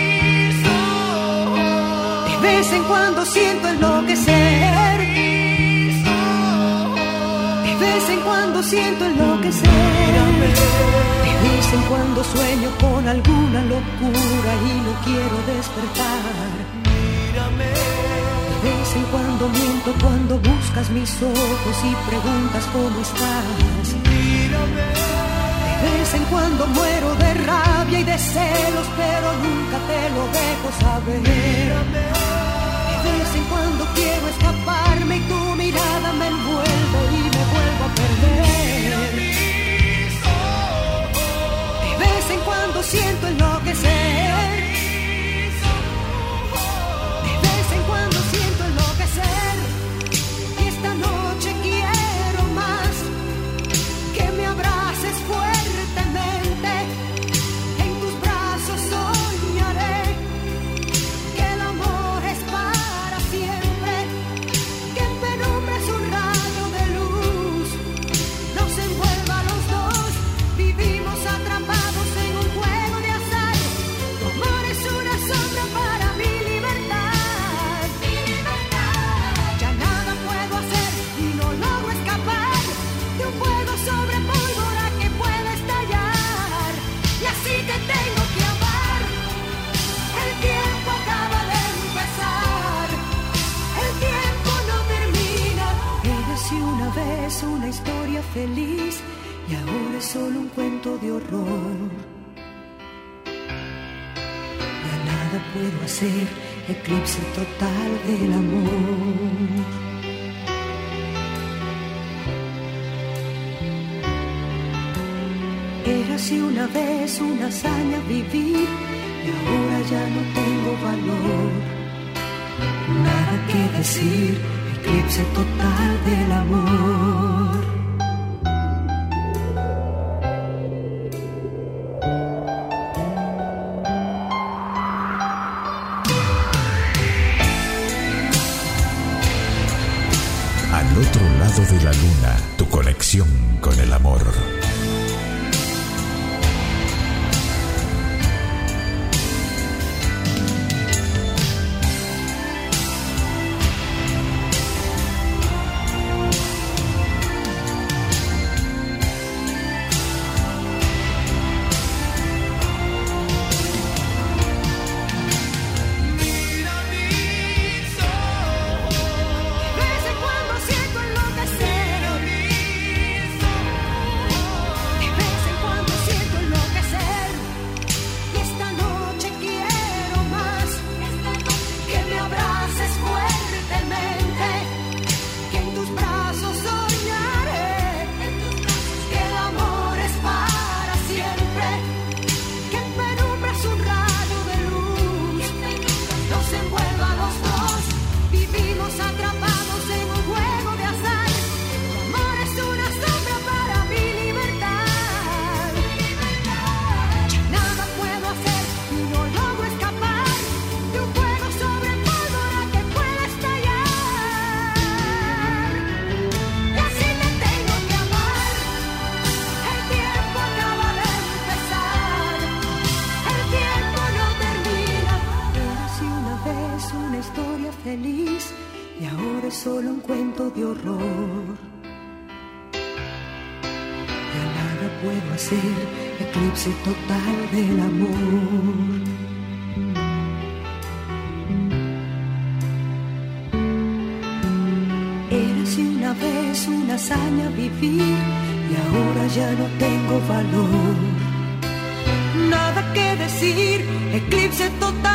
Vez en cuando siento enloquecer. De vez en cuando siento enloquecer. De vez en cuando sueño con alguna locura y no quiero despertar. De vez en cuando miento cuando buscas mis ojos y preguntas cómo estás. De vez en cuando muero de rabia y de celos, pero nunca te lo dejo saber. Vez en cuando quiero escaparme y tu mirada me envuelve y me vuelvo a perder. De vez en cuando siento enloquecer. Feliz y ahora es solo un cuento de horror. Ya nada puedo hacer, eclipse total del amor. Era así una vez una hazaña vivir y ahora ya no tengo valor. Nada que decir, eclipse total del amor. eclipse total del amor. Érase una vez una hazaña vivir y ahora ya no tengo valor. Nada que decir, eclipse total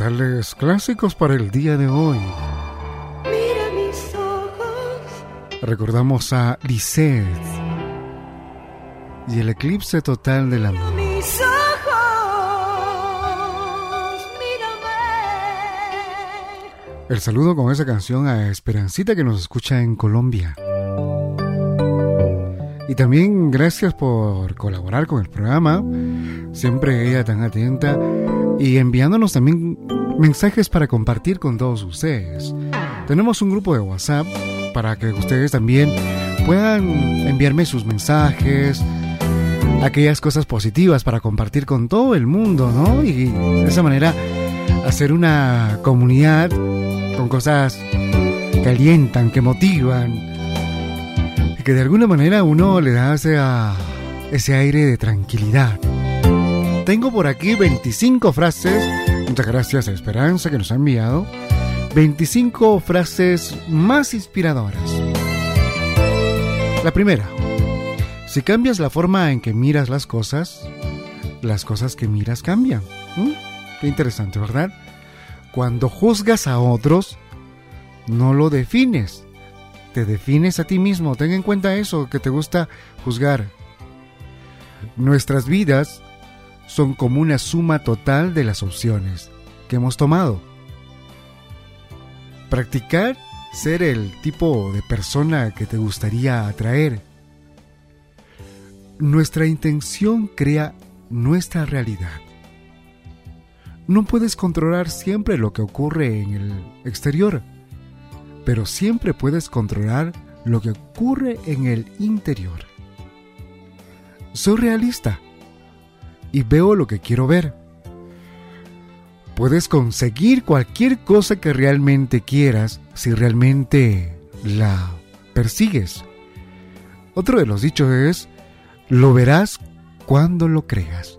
tales clásicos para el día de hoy? Mira mis ojos. Recordamos a Lisette y el eclipse total del amor. Mis ojos, mírame. El saludo con esa canción a Esperancita que nos escucha en Colombia. Y también gracias por colaborar con el programa, siempre ella tan atenta y enviándonos también mensajes para compartir con todos ustedes. Tenemos un grupo de WhatsApp para que ustedes también puedan enviarme sus mensajes, aquellas cosas positivas para compartir con todo el mundo, ¿no? Y de esa manera hacer una comunidad con cosas que alientan, que motivan, y que de alguna manera uno le da ese, ese aire de tranquilidad. Tengo por aquí 25 frases, muchas gracias a Esperanza que nos ha enviado, 25 frases más inspiradoras. La primera, si cambias la forma en que miras las cosas, las cosas que miras cambian. ¿Mm? Qué interesante, ¿verdad? Cuando juzgas a otros, no lo defines, te defines a ti mismo. Ten en cuenta eso, que te gusta juzgar. Nuestras vidas son como una suma total de las opciones que hemos tomado. Practicar ser el tipo de persona que te gustaría atraer. Nuestra intención crea nuestra realidad. No puedes controlar siempre lo que ocurre en el exterior, pero siempre puedes controlar lo que ocurre en el interior. Soy realista y veo lo que quiero ver. Puedes conseguir cualquier cosa que realmente quieras si realmente la persigues. Otro de los dichos es, lo verás cuando lo creas.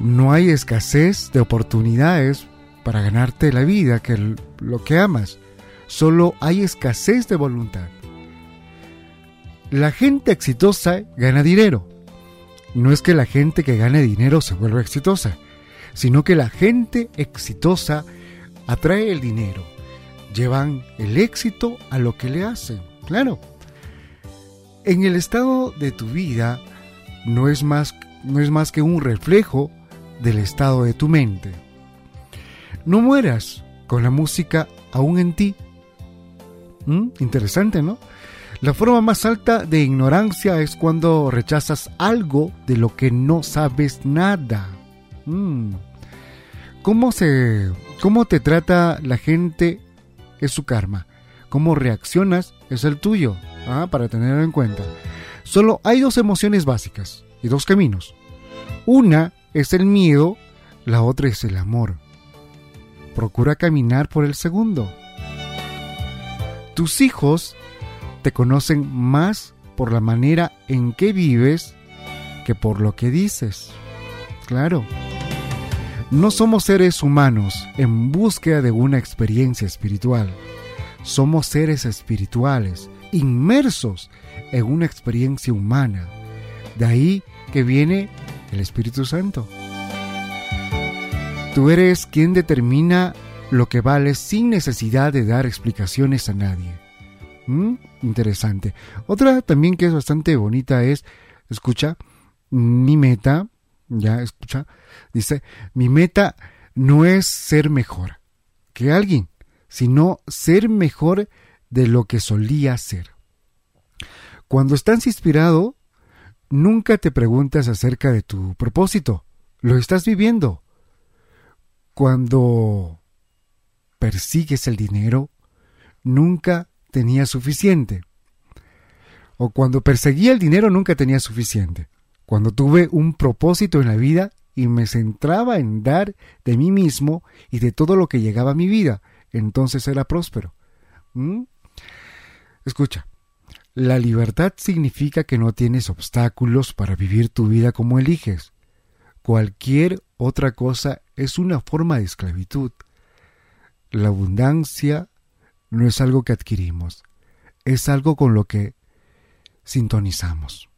No hay escasez de oportunidades para ganarte la vida que lo que amas. Solo hay escasez de voluntad. La gente exitosa gana dinero. No es que la gente que gane dinero se vuelva exitosa, sino que la gente exitosa atrae el dinero. Llevan el éxito a lo que le hacen. Claro. En el estado de tu vida no es más, no es más que un reflejo del estado de tu mente. No mueras con la música aún en ti. ¿Mm? Interesante, ¿no? La forma más alta de ignorancia es cuando rechazas algo de lo que no sabes nada. Mm. ¿Cómo, se, ¿Cómo te trata la gente es su karma? ¿Cómo reaccionas es el tuyo? Ah, para tenerlo en cuenta. Solo hay dos emociones básicas y dos caminos. Una es el miedo, la otra es el amor. Procura caminar por el segundo. Tus hijos te conocen más por la manera en que vives que por lo que dices. Claro. No somos seres humanos en búsqueda de una experiencia espiritual. Somos seres espirituales, inmersos en una experiencia humana. De ahí que viene el Espíritu Santo. Tú eres quien determina lo que vale sin necesidad de dar explicaciones a nadie. ¿Mm? Interesante. Otra también que es bastante bonita es, escucha, mi meta, ya escucha, dice, mi meta no es ser mejor que alguien, sino ser mejor de lo que solía ser. Cuando estás inspirado, nunca te preguntas acerca de tu propósito, lo estás viviendo. Cuando persigues el dinero, nunca tenía suficiente. O cuando perseguía el dinero nunca tenía suficiente. Cuando tuve un propósito en la vida y me centraba en dar de mí mismo y de todo lo que llegaba a mi vida, entonces será próspero. ¿Mm? Escucha, la libertad significa que no tienes obstáculos para vivir tu vida como eliges. Cualquier otra cosa es una forma de esclavitud. La abundancia no es algo que adquirimos, es algo con lo que sintonizamos.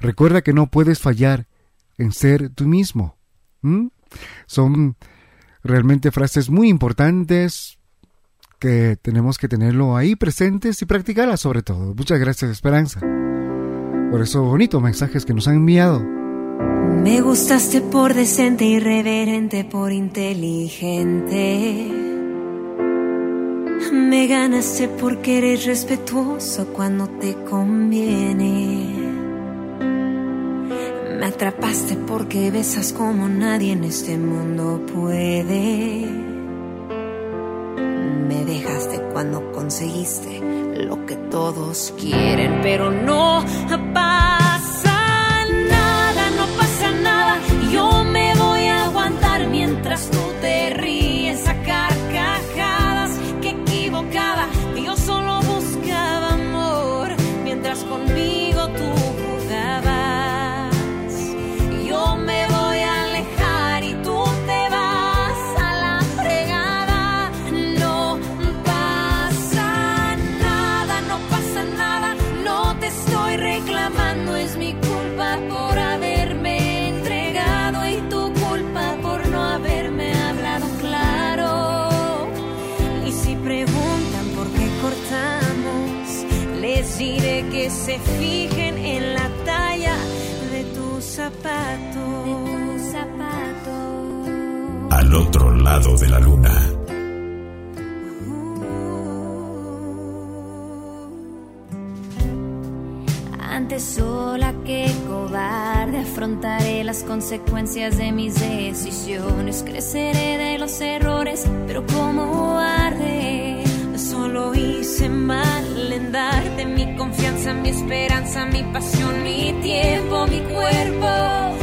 Recuerda que no puedes fallar en ser tú mismo. Son realmente frases muy importantes que tenemos que tenerlo ahí presentes y practicarlas sobre todo. Muchas gracias Esperanza por esos bonitos mensajes que nos han enviado. Me gustaste por decente, irreverente, por inteligente. Me ganaste porque eres respetuoso cuando te conviene. Me atrapaste porque besas como nadie en este mundo puede. Me dejaste cuando conseguiste lo que todos quieren, pero no lado de la luna. Antes sola que cobarde afrontaré las consecuencias de mis decisiones. Creceré de los errores, pero como arde. Solo hice mal en darte mi confianza, mi esperanza, mi pasión, mi tiempo, mi cuerpo.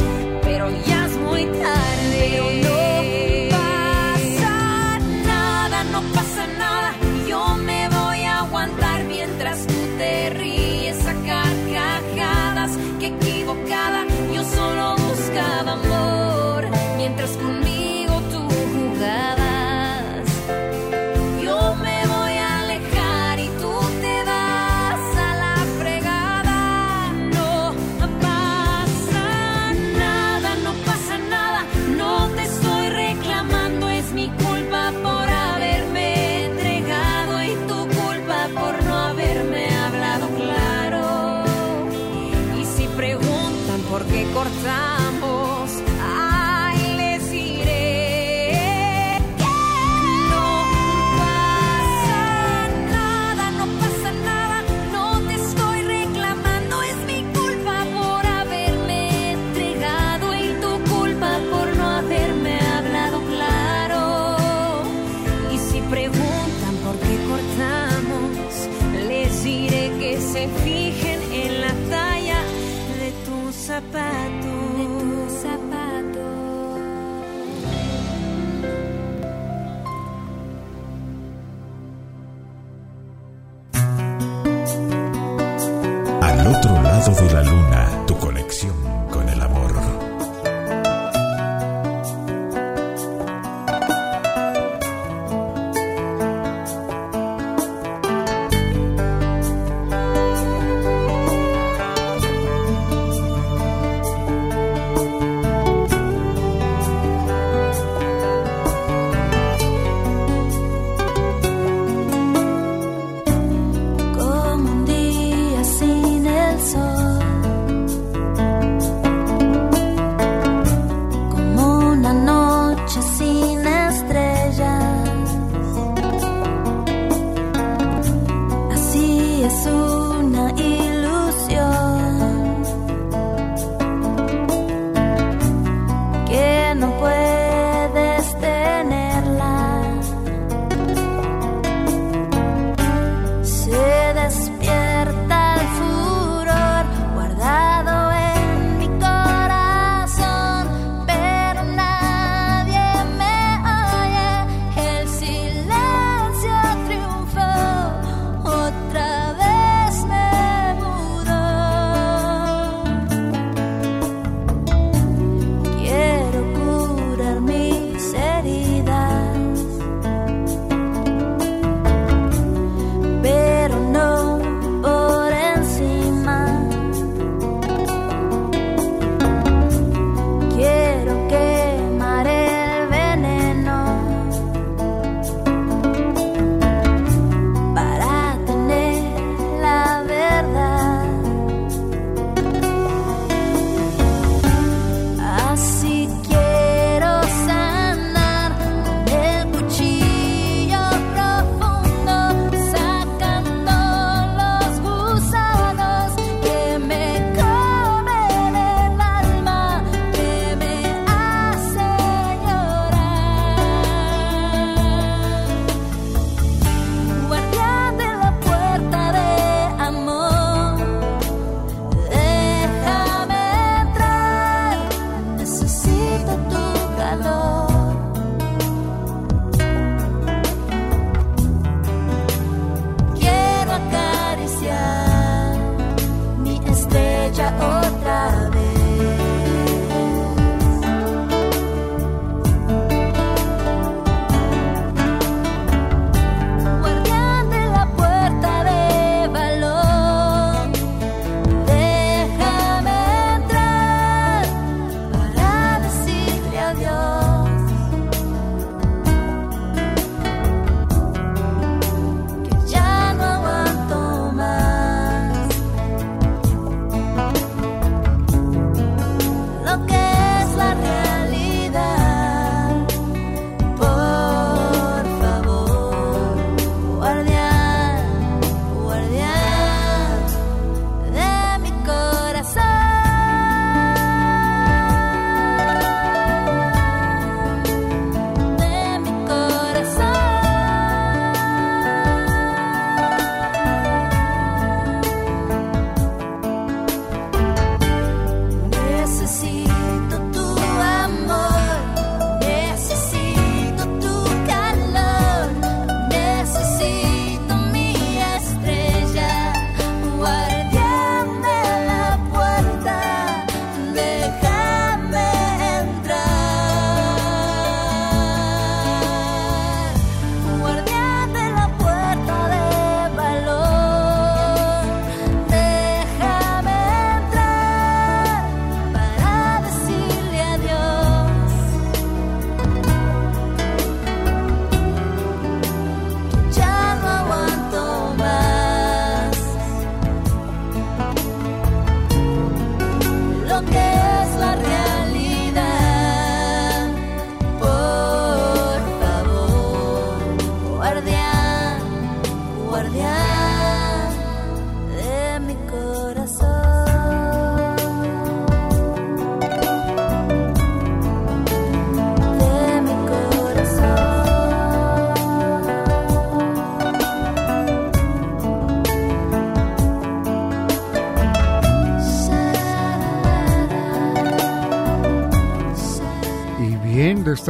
Giêsu na yêu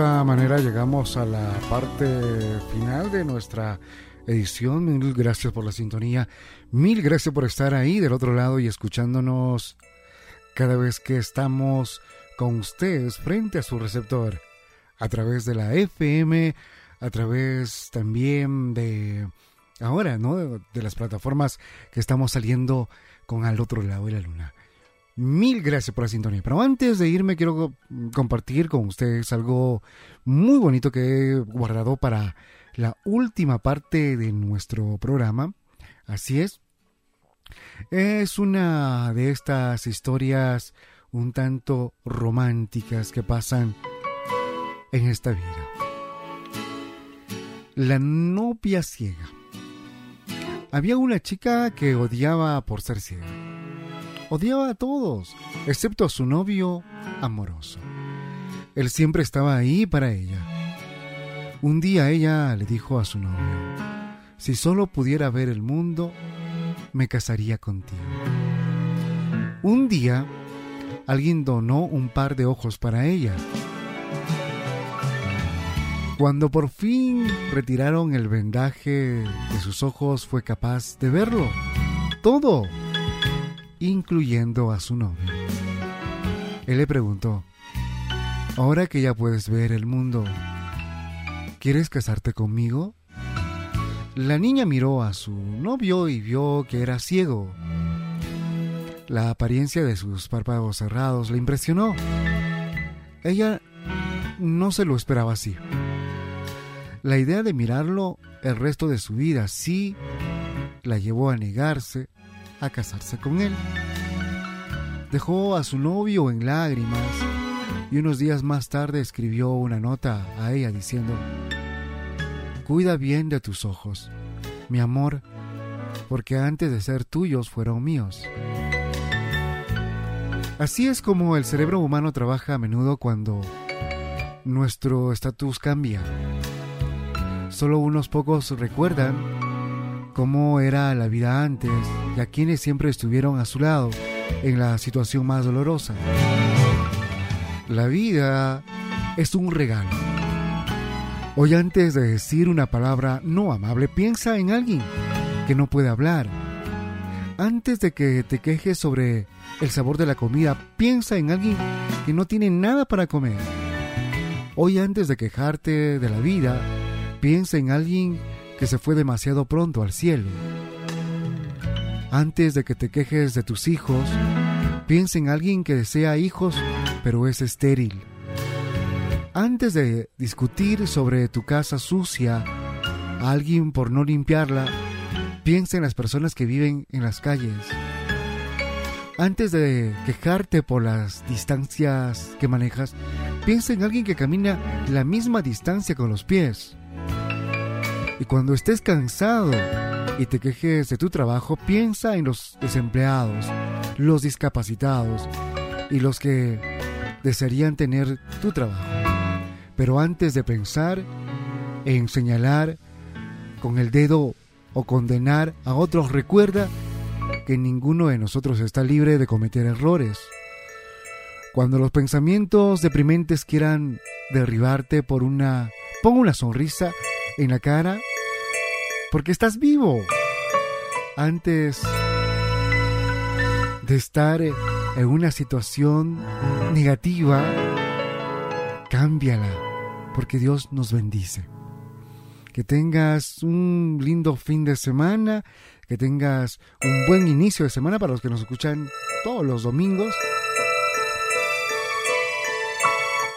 esta manera llegamos a la parte final de nuestra edición. Mil gracias por la sintonía. Mil gracias por estar ahí del otro lado y escuchándonos cada vez que estamos con ustedes frente a su receptor. A través de la FM, a través también de ahora, ¿no? De, de las plataformas que estamos saliendo con al otro lado de la luna. Mil gracias por la sintonía. Pero antes de irme quiero compartir con ustedes algo muy bonito que he guardado para la última parte de nuestro programa. Así es. Es una de estas historias un tanto románticas que pasan en esta vida. La novia ciega. Había una chica que odiaba por ser ciega. Odiaba a todos, excepto a su novio amoroso. Él siempre estaba ahí para ella. Un día ella le dijo a su novio, si solo pudiera ver el mundo, me casaría contigo. Un día, alguien donó un par de ojos para ella. Cuando por fin retiraron el vendaje de sus ojos, fue capaz de verlo. Todo incluyendo a su novio. Él le preguntó, ahora que ya puedes ver el mundo, ¿quieres casarte conmigo? La niña miró a su novio y vio que era ciego. La apariencia de sus párpados cerrados le impresionó. Ella no se lo esperaba así. La idea de mirarlo el resto de su vida sí la llevó a negarse a casarse con él. Dejó a su novio en lágrimas y unos días más tarde escribió una nota a ella diciendo, Cuida bien de tus ojos, mi amor, porque antes de ser tuyos fueron míos. Así es como el cerebro humano trabaja a menudo cuando nuestro estatus cambia. Solo unos pocos recuerdan cómo era la vida antes y a quienes siempre estuvieron a su lado en la situación más dolorosa. La vida es un regalo. Hoy antes de decir una palabra no amable, piensa en alguien que no puede hablar. Antes de que te quejes sobre el sabor de la comida, piensa en alguien que no tiene nada para comer. Hoy antes de quejarte de la vida, piensa en alguien que se fue demasiado pronto al cielo. Antes de que te quejes de tus hijos, piensa en alguien que desea hijos pero es estéril. Antes de discutir sobre tu casa sucia alguien por no limpiarla, piensa en las personas que viven en las calles. Antes de quejarte por las distancias que manejas, piensa en alguien que camina la misma distancia con los pies. Y cuando estés cansado y te quejes de tu trabajo, piensa en los desempleados, los discapacitados y los que desearían tener tu trabajo. Pero antes de pensar en señalar con el dedo o condenar a otros, recuerda que ninguno de nosotros está libre de cometer errores. Cuando los pensamientos deprimentes quieran derribarte por una... Pon una sonrisa en la cara porque estás vivo. Antes de estar en una situación negativa, cámbiala, porque Dios nos bendice. Que tengas un lindo fin de semana, que tengas un buen inicio de semana para los que nos escuchan todos los domingos.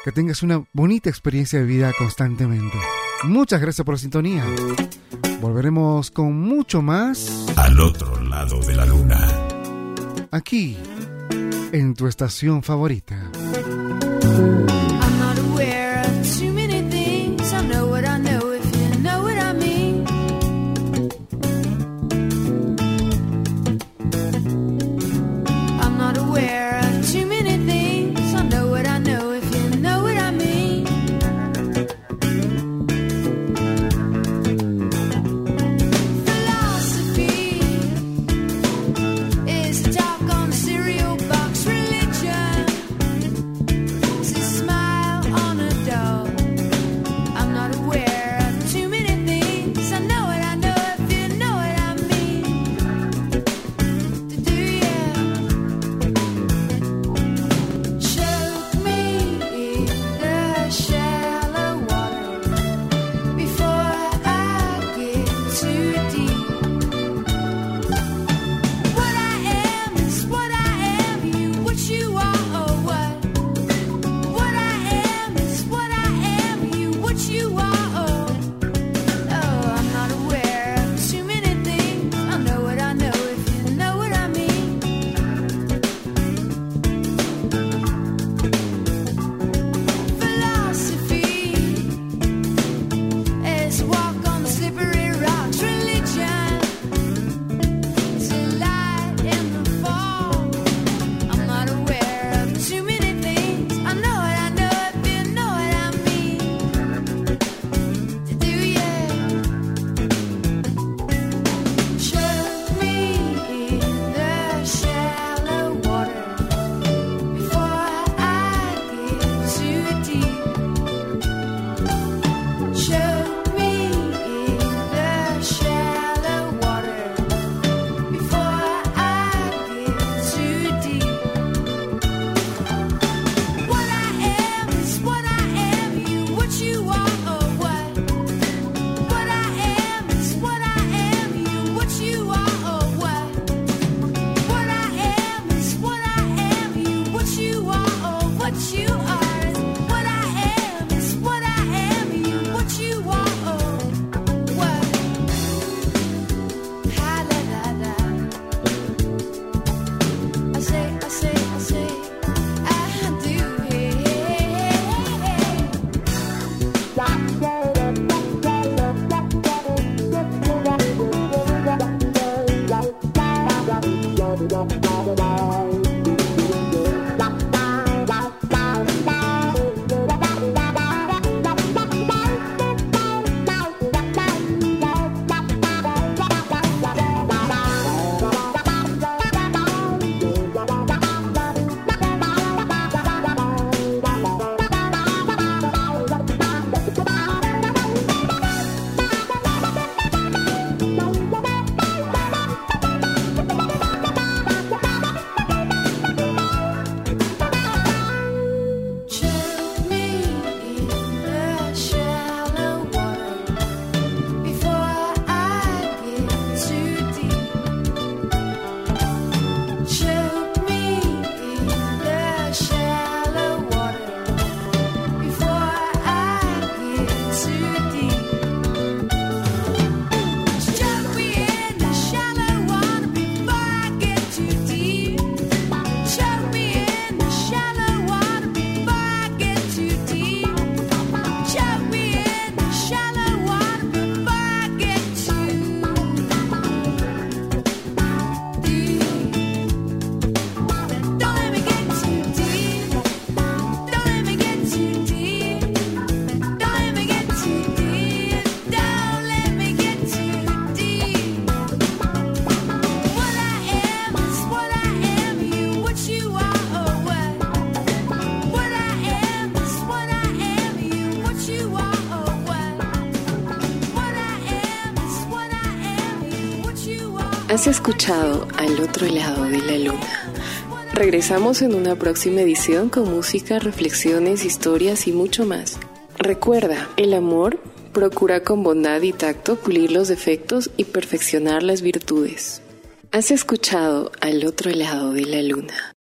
Que tengas una bonita experiencia de vida constantemente. Muchas gracias por la sintonía. Volveremos con mucho más. Al otro lado de la luna. Aquí, en tu estación favorita. Has escuchado al otro lado de la luna. Regresamos en una próxima edición con música, reflexiones, historias y mucho más. Recuerda, el amor procura con bondad y tacto pulir los defectos y perfeccionar las virtudes. Has escuchado al otro lado de la luna.